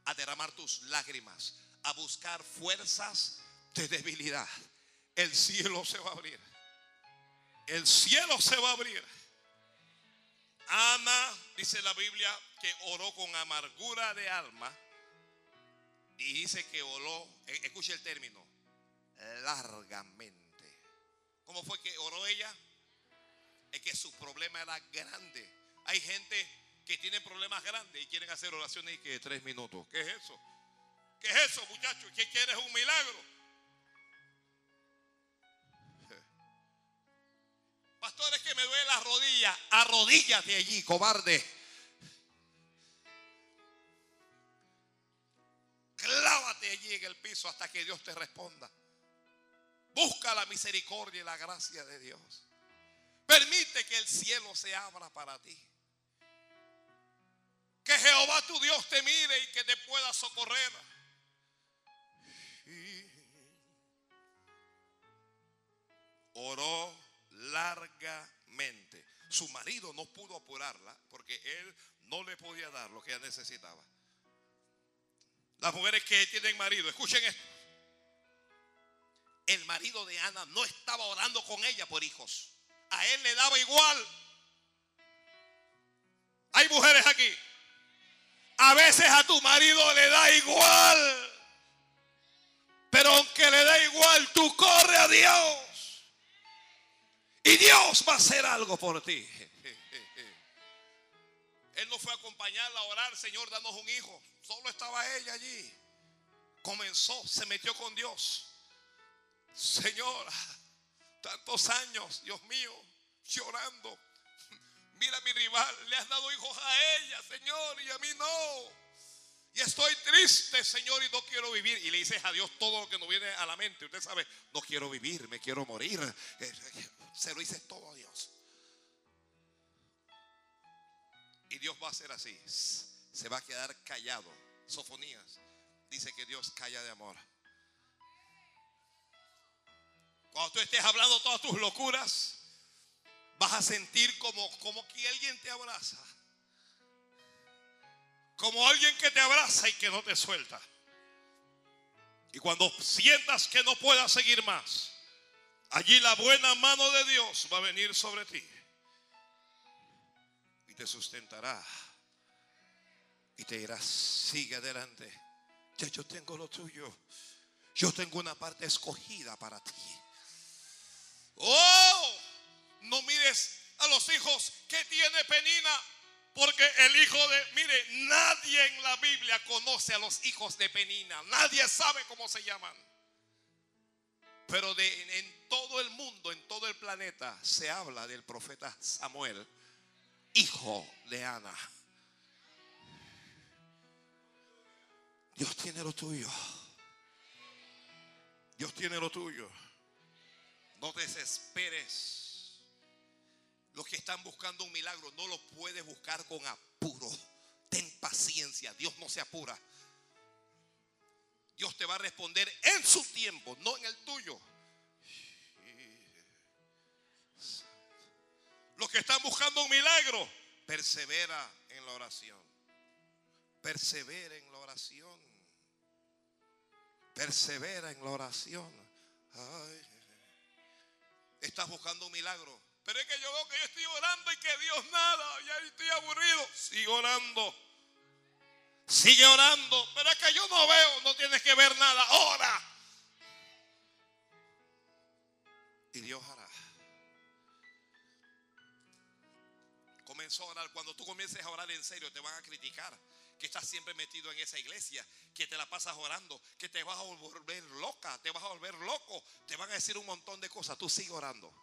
a derramar tus lágrimas, a buscar fuerzas de debilidad, el cielo se va a abrir el cielo se va a abrir. Ana, dice la Biblia, que oró con amargura de alma. Y dice que oró, e, escuche el término, largamente. ¿Cómo fue que oró ella? Es que su problema era grande. Hay gente que tiene problemas grandes y quieren hacer oraciones y que tres minutos. ¿Qué es eso? ¿Qué es eso, muchachos? ¿Qué quieres? Un milagro. Pastores que me duele la rodilla. Arrodíllate allí, cobarde. Clávate allí en el piso hasta que Dios te responda. Busca la misericordia y la gracia de Dios. Permite que el cielo se abra para ti. Que Jehová tu Dios te mire y que te pueda socorrer. Oró largamente. Su marido no pudo apurarla porque él no le podía dar lo que ella necesitaba. Las mujeres que tienen marido, escuchen esto. El marido de Ana no estaba orando con ella por hijos. A él le daba igual. Hay mujeres aquí. A veces a tu marido le da igual. Pero aunque le da igual, tú corre a Dios. Y Dios va a hacer algo por ti. Él no fue a acompañarla a orar, Señor, danos un hijo. Solo estaba ella allí. Comenzó, se metió con Dios. Señor, tantos años, Dios mío, llorando. Mira mi rival, le has dado hijos a ella, Señor, y a mí no. Y estoy triste, Señor, y no quiero vivir. Y le dices a Dios todo lo que nos viene a la mente. Usted sabe, no quiero vivir, me quiero morir. Se lo dices todo a Dios. Y Dios va a hacer así. Se va a quedar callado. Sofonías dice que Dios calla de amor. Cuando tú estés hablando todas tus locuras, vas a sentir como, como que alguien te abraza. Como alguien que te abraza y que no te suelta. Y cuando sientas que no puedas seguir más, allí la buena mano de Dios va a venir sobre ti y te sustentará y te dirá, sigue adelante. Ya yo tengo lo tuyo. Yo tengo una parte escogida para ti. Oh, no mires a los hijos que tiene Penina. Porque el hijo de, mire, nadie en la Biblia conoce a los hijos de Penina. Nadie sabe cómo se llaman. Pero de, en todo el mundo, en todo el planeta, se habla del profeta Samuel, hijo de Ana. Dios tiene lo tuyo. Dios tiene lo tuyo. No desesperes. Los que están buscando un milagro no lo puedes buscar con apuro. Ten paciencia. Dios no se apura. Dios te va a responder en su tiempo, no en el tuyo. Los que están buscando un milagro, persevera en la oración. Persevera en la oración. Persevera en la oración. Estás buscando un milagro. Pero es que yo veo que yo estoy orando y que Dios nada. Ya estoy aburrido. Sigue orando. Sigue orando. Pero es que yo no veo. No tienes que ver nada. Ora. Y Dios hará. Comenzó a orar. Cuando tú comiences a orar en serio, te van a criticar que estás siempre metido en esa iglesia, que te la pasas orando, que te vas a volver loca, te vas a volver loco, te van a decir un montón de cosas. Tú sigue orando.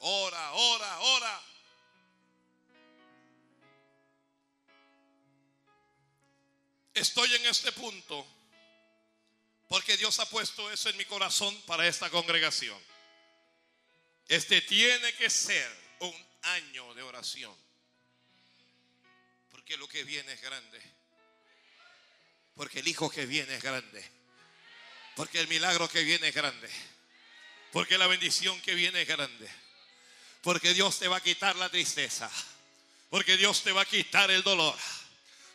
Ora, ora, ora. Estoy en este punto porque Dios ha puesto eso en mi corazón para esta congregación. Este tiene que ser un año de oración. Porque lo que viene es grande. Porque el hijo que viene es grande. Porque el milagro que viene es grande. Porque la bendición que viene es grande. Porque Dios te va a quitar la tristeza. Porque Dios te va a quitar el dolor.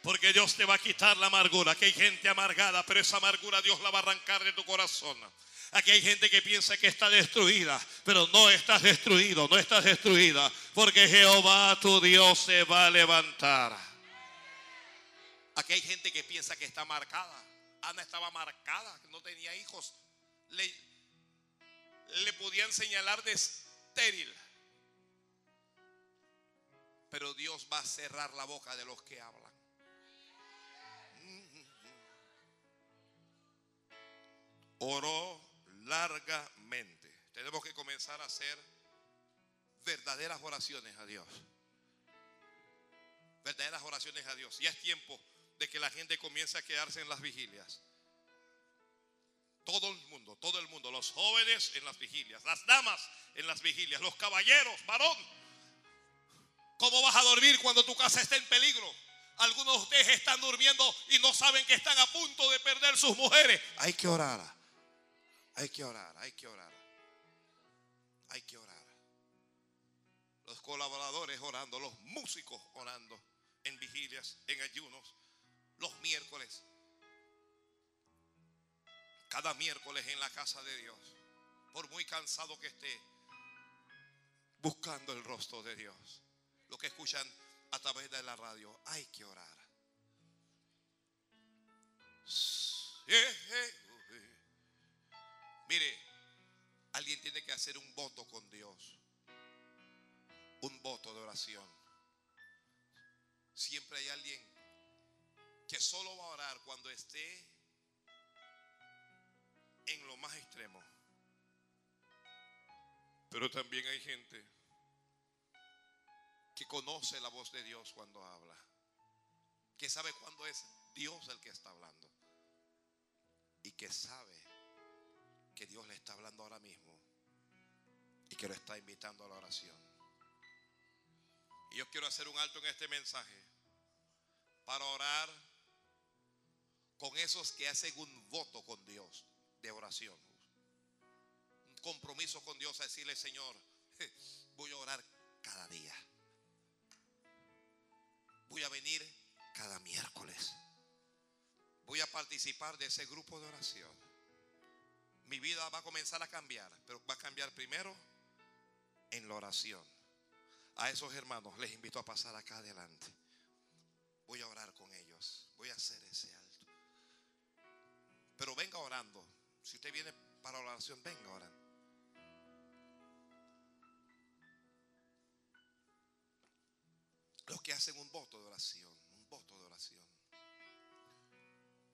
Porque Dios te va a quitar la amargura. Que hay gente amargada, pero esa amargura Dios la va a arrancar de tu corazón. Aquí hay gente que piensa que está destruida, pero no estás destruido, no estás destruida, porque Jehová tu Dios se va a levantar. Aquí hay gente que piensa que está marcada. Ana estaba marcada, no tenía hijos. Le, le podían señalar de estéril. Pero Dios va a cerrar la boca de los que hablan. Oró largamente. Tenemos que comenzar a hacer verdaderas oraciones a Dios. Verdaderas oraciones a Dios. Ya es tiempo de que la gente comience a quedarse en las vigilias. Todo el mundo, todo el mundo, los jóvenes en las vigilias, las damas en las vigilias, los caballeros, varón. ¿Cómo vas a dormir cuando tu casa está en peligro? Algunos de ustedes están durmiendo y no saben que están a punto de perder sus mujeres. Hay que orar. Hay que orar, hay que orar. Hay que orar. Los colaboradores orando, los músicos orando en vigilias, en ayunos, los miércoles. Cada miércoles en la casa de Dios. Por muy cansado que esté, buscando el rostro de Dios. Que escuchan a través de la radio, hay que orar. Mire, alguien tiene que hacer un voto con Dios. Un voto de oración. Siempre hay alguien que solo va a orar cuando esté en lo más extremo. Pero también hay gente que conoce la voz de Dios cuando habla. Que sabe cuándo es Dios el que está hablando. Y que sabe que Dios le está hablando ahora mismo y que lo está invitando a la oración. Y yo quiero hacer un alto en este mensaje para orar con esos que hacen un voto con Dios de oración. Un compromiso con Dios a decirle, Señor, voy a orar cada día. Voy a venir cada miércoles. Voy a participar de ese grupo de oración. Mi vida va a comenzar a cambiar, pero va a cambiar primero en la oración. A esos hermanos les invito a pasar acá adelante. Voy a orar con ellos. Voy a hacer ese alto. Pero venga orando. Si usted viene para oración, venga orando. Los que hacen un voto de oración, un voto de oración.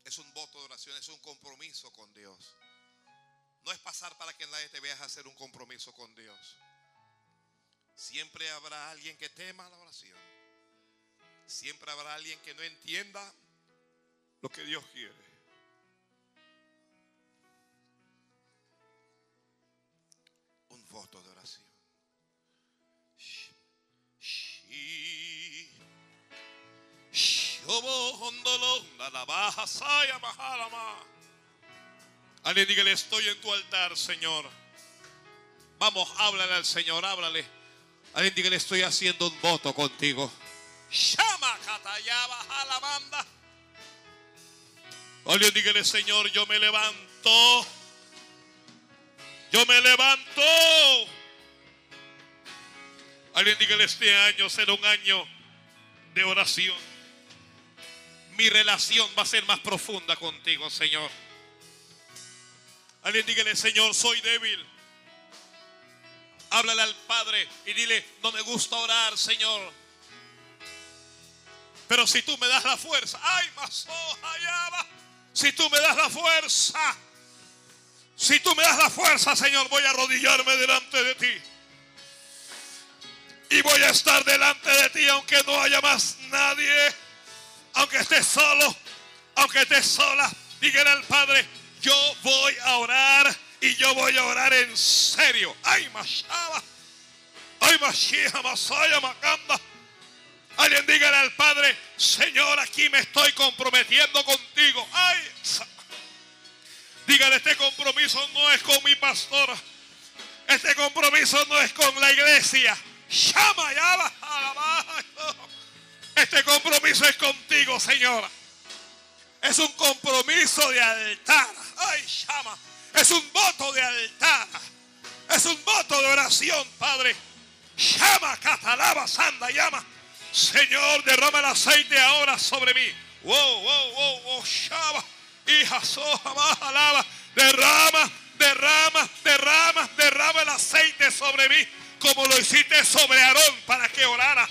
Es un voto de oración, es un compromiso con Dios. No es pasar para que nadie te vea hacer un compromiso con Dios. Siempre habrá alguien que tema la oración. Siempre habrá alguien que no entienda lo que Dios quiere. Un voto de oración. Alguien dígale, estoy en tu altar, Señor. Vamos, háblale al Señor, háblale. Alguien dígale, estoy haciendo un voto contigo. Alguien dígale, Señor, yo me levanto. Yo me levanto. Alguien dígale, este año será un año de oración. Mi relación va a ser más profunda contigo, Señor. Alguien dígale, Señor, soy débil. Háblale al Padre y dile, no me gusta orar, Señor. Pero si tú me das la fuerza, ay, más allá Si tú me das la fuerza, si tú me das la fuerza, Señor, voy a arrodillarme delante de ti. Y voy a estar delante de ti aunque no haya más nadie. Aunque estés solo, aunque estés sola. Dígale al Padre, yo voy a orar y yo voy a orar en serio. Ay, Mashaba. Ay, Mashiach, Masaya, Macamba. Alguien dígale al Padre, Señor, aquí me estoy comprometiendo contigo. Ay, dígale, este compromiso no es con mi pastora. Este compromiso no es con la iglesia. Llama, Este compromiso es contigo, Señora. Es un compromiso de altar. Ay, llama. Es un voto de altar. Es un voto de oración, Padre. Llama, catalaba, sanda, llama. Señor, derrama el aceite ahora sobre mí. Wow, wow, wow, wow, llama. Hija, soja, más alaba. Derrama, derrama, derrama, derrama el aceite sobre mí. Como lo hiciste sobre Aarón para que orara.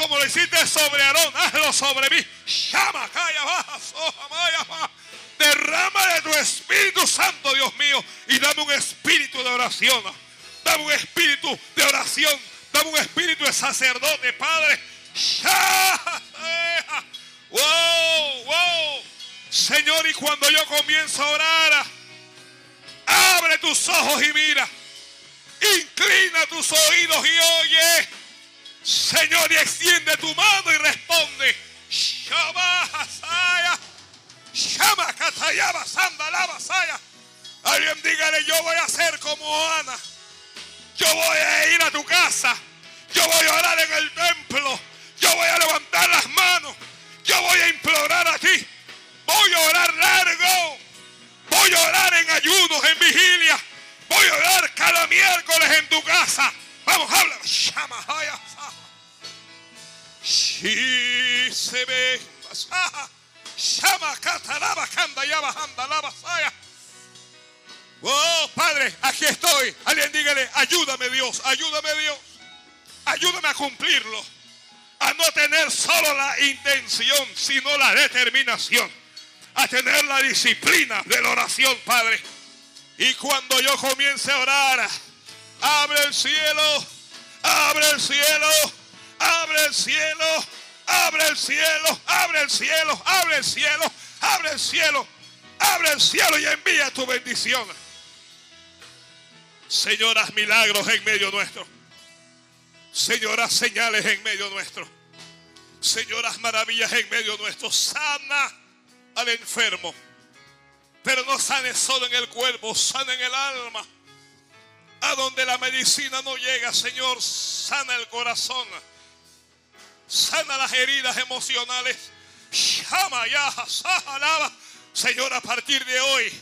Como lo hiciste sobre Aarón, hazlo sobre mí. Llama, calla, baja, soja, maya, Derrama de tu Espíritu Santo, Dios mío, y dame un espíritu de oración. Dame un espíritu de oración. Dame un espíritu de sacerdote, Padre. Wow, wow. Señor, y cuando yo comienzo a orar, abre tus ojos y mira. Inclina tus oídos y oye. Señor, y extiende tu mano y responde. Shabbat Llama Catayaba, Samba, Lava, Saya. Alguien dígale, yo voy a ser como Ana. Yo voy a ir a tu casa. Yo voy a orar en el templo. Yo voy a levantar las manos. Yo voy a implorar a ti. Voy a orar largo. Voy a orar en ayunos, en vigilia. Voy a orar cada miércoles en tu casa. Vamos, habla. Si se ve. Shama Katalaba Kanda Yabahanda Lava Saya. Oh, Padre, aquí estoy. Alguien dígale, ayúdame Dios, ayúdame Dios. Ayúdame a cumplirlo. A no tener solo la intención, sino la determinación. A tener la disciplina de la oración, Padre. Y cuando yo comience a orar, abre el cielo, abre el cielo, abre el cielo Abre el cielo, abre el cielo, abre el cielo, abre el cielo, abre el cielo y envía tu bendición. Señoras, milagros en medio nuestro. Señoras, señales en medio nuestro. Señoras, maravillas en medio nuestro. Sana al enfermo. Pero no sane solo en el cuerpo, sane en el alma. A donde la medicina no llega, Señor, sana el corazón. Sana las heridas emocionales. Ya, alaba. Señor, a partir de hoy,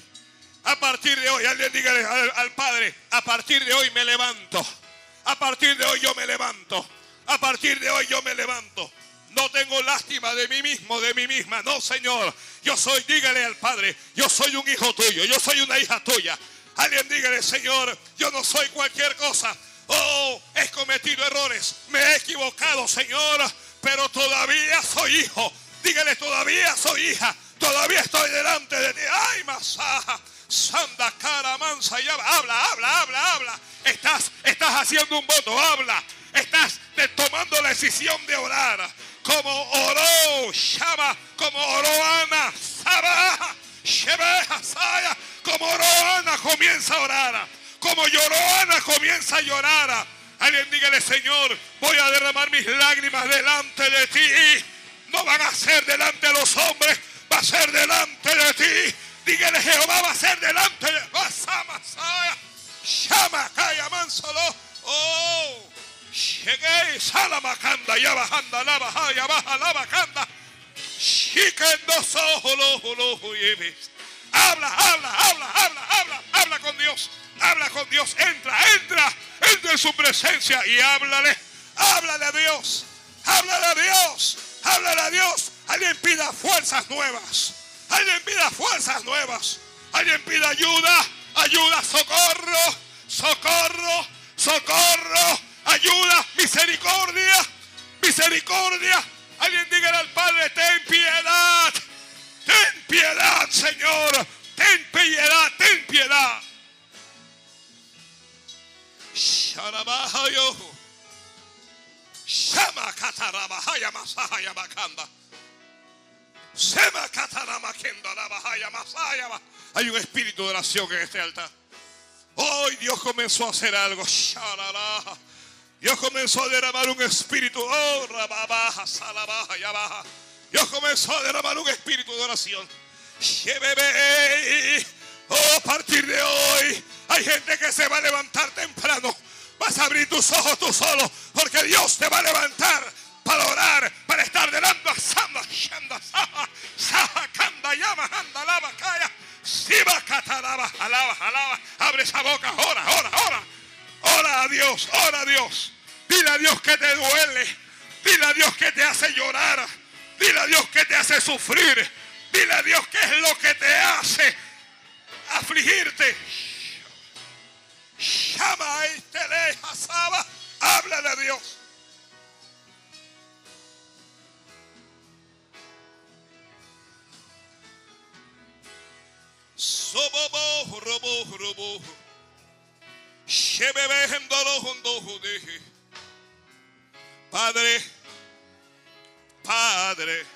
a partir de hoy, alguien diga al, al Padre, a partir de hoy me levanto. A partir de hoy yo me levanto. A partir de hoy yo me levanto. No tengo lástima de mí mismo, de mí misma. No, Señor. Yo soy, dígale al Padre, yo soy un hijo tuyo, yo soy una hija tuya. Alguien dígale, Señor, yo no soy cualquier cosa. Oh, he cometido errores, me he equivocado, Señor, pero todavía soy hijo. Dígale, todavía soy hija, todavía estoy delante de ti. Ay, masaja. Santa cara mansa y habla, habla, habla, habla. Estás, estás haciendo un voto, habla. Estás tomando la decisión de orar como oró Shaba, como oró Ana, como oró Ana, comienza a orar, como lloró Ana, comienza a llorar. Alguien dígale, Señor, voy a derramar mis lágrimas delante de ti. No van a ser delante de los hombres, va a ser delante de ti. Dígale, Jehová va a ser delante de Shama, Kaya, Mansolo. Oh. Llegué, Salamakanda, ya bajanda, la baja, ya baja, la bajanda. Habla, habla, habla, habla, habla, habla con Dios, habla con Dios, entra, entra, entra en su presencia y háblale, háblale a Dios, háblale a Dios, háblale a Dios. Alguien pida fuerzas nuevas, alguien pida fuerzas nuevas, alguien pida ayuda, ayuda, socorro, socorro, socorro ayuda, misericordia, misericordia. Alguien diga al Padre, ten piedad, ten piedad, Señor, ten piedad, ten piedad. Shama katarabahaya masahaya makanda. Sema kataramakenda labahaya masaya. Hay un espíritu de oración en este altar. Hoy Dios comenzó a hacer algo. Sharara. Dios comenzó a derramar un espíritu. Oh, rababaja, salabaja, ya baja. Dios comenzó a derramar un espíritu de oración. Oh, a partir de hoy hay gente que se va a levantar temprano. Vas a abrir tus ojos tú solo, porque Dios te va a levantar para orar, para estar delante. Samba, shanda, saha, saha, kanda, llama, anda, lava, calla. Siba, catalaba, alaba, alaba. Abre esa boca, ora, ora, ora. Ora a Dios, ora a Dios. Dile a Dios que te duele. Dile a Dios que te hace llorar. Dile a Dios que te hace sufrir. Dile a Dios qué es lo que te hace afligirte. Llama a este Saba. Háblale a Dios. Sobobo, robo, robo. Padre, Padre,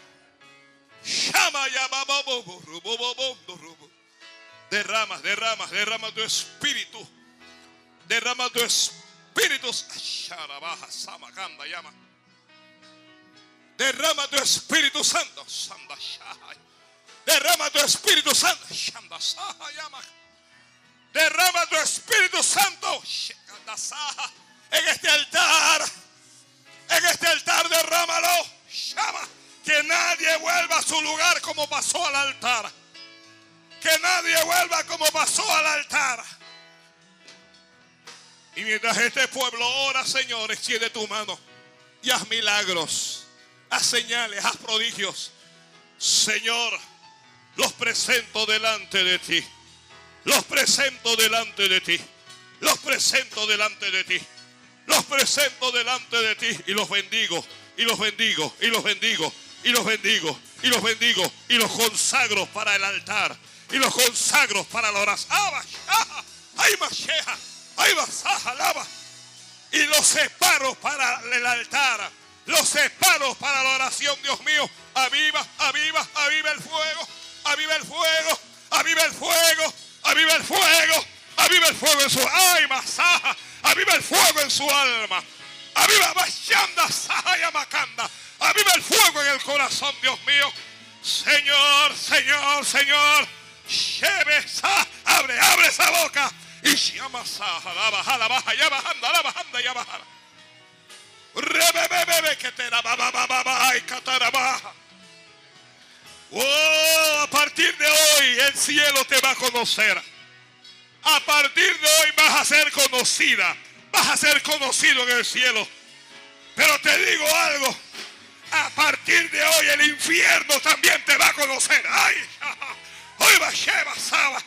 derrama, derrama, derrama tu espíritu, derrama tu espíritu, llama, derrama tu espíritu santo, derrama tu espíritu santo. Derrama tu Espíritu al altar. Que nadie vuelva como pasó al altar. Y mientras este pueblo ora, Señor, extiende tu mano y haz milagros, haz señales, haz prodigios. Señor, los presento delante de ti. Los presento delante de ti. Los presento delante de ti. Los presento delante de ti y los bendigo. Y los bendigo. Y los bendigo. Y los bendigo. Y los bendigo. Y los consagro para el altar. Y los consagro para la oración. Y los separo para el altar. Los separo para la oración, Dios mío. Aviva, aviva, aviva el fuego. Aviva el fuego. Aviva el fuego. Aviva el fuego. Aviva el fuego en su ay, masaja. Aviva el fuego en su alma. Aviva Bashanda Sahaya Macanda. Aviva el fuego en el corazón, Dios mío. Señor, Señor, Señor. Lleve, sa- abre, abre esa boca. Y llama, sa, alaba, alaba, ya bajando, alaba, anda, ya bajando. Rebebebebe, que te la ba, ba, ba, ba, ba, ay, catarabaja. Oh, a partir de hoy el cielo te va a conocer. A partir de hoy vas a ser conocida. Vas a ser conocido en el cielo. Pero te digo algo. A partir de hoy el infierno también te va a conocer. Ay, hoy va Sheba Saba.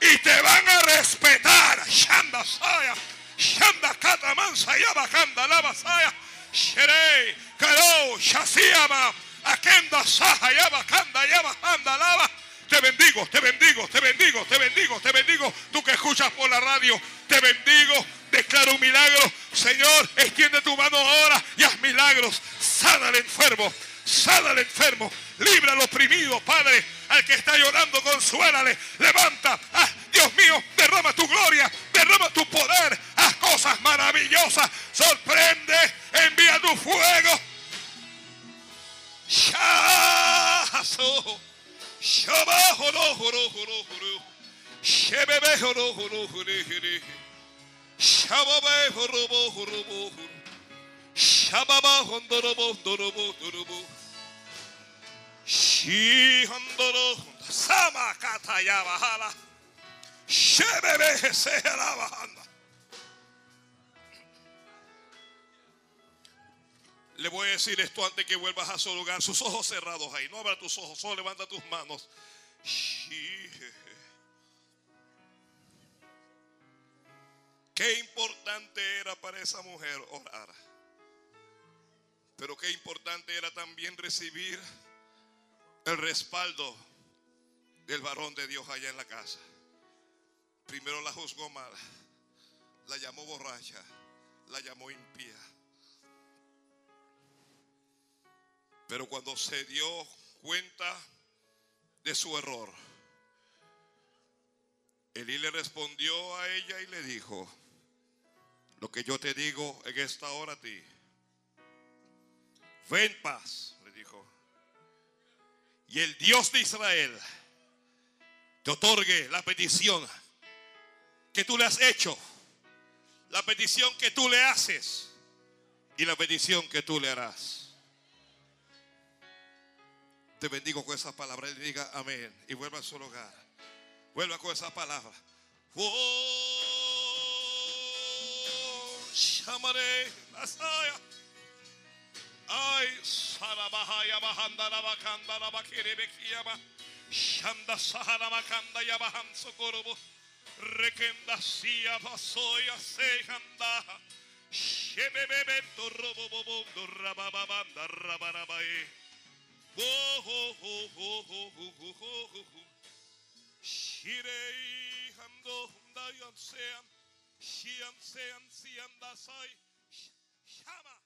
Y te van a respetar. Shanda Saya. Shanda Kata Mansa Yaba Kanda Lava Saya. Sherei Karo Shasiama. Akenda Saha Yaba Kanda Yaba Kanda Lava. Te bendigo, te bendigo, te bendigo, te bendigo, te bendigo. Tú que escuchas por la radio, te bendigo. Declaro un milagro. Señor, extiende tu mano ahora y haz milagros. Sana al enfermo, sana al enfermo. Libra al oprimido, Padre. Al que está llorando, consuélale. Levanta. Ah, Dios mío, derrama tu gloria, derrama tu poder. Haz cosas maravillosas. Sorprende, Shaba horo horo horo horo. Shebebe horo horo hore hore. Shababe horobo horobo horo. Shababa hondorobo dorobo dorobo. She hondoro sama kata yabahala. Shebebe sehara bahanda. Le voy a decir esto antes que vuelvas a su lugar. Sus ojos cerrados ahí. No abra tus ojos, solo levanta tus manos. Qué importante era para esa mujer orar. Pero qué importante era también recibir el respaldo del varón de Dios allá en la casa. Primero la juzgó mal, la llamó borracha, la llamó impía. Pero cuando se dio cuenta de su error, Elí le respondió a ella y le dijo, lo que yo te digo en esta hora a ti, ve en paz, le dijo, y el Dios de Israel te otorgue la petición que tú le has hecho, la petición que tú le haces y la petición que tú le harás. Te bendigo con esa palabra y diga amén. Y vuelva a su lugar. Vuelva con esa palabra. Oh, llamaré Masaya. Ay, Sarabahaya Bahanda Bakanda Bakere Bekiaba. Shanda Sahara Bakanda Yabahan Sokorobo. Rekenda Sia Basoya Sehanda. Shebebebento Robobobo Rabababanda Rabarabae. Oh, oh, oh, oh, oh, oh, oh, oh, oh. Shirei hando dayan sean, shian sean sian dasai, shama.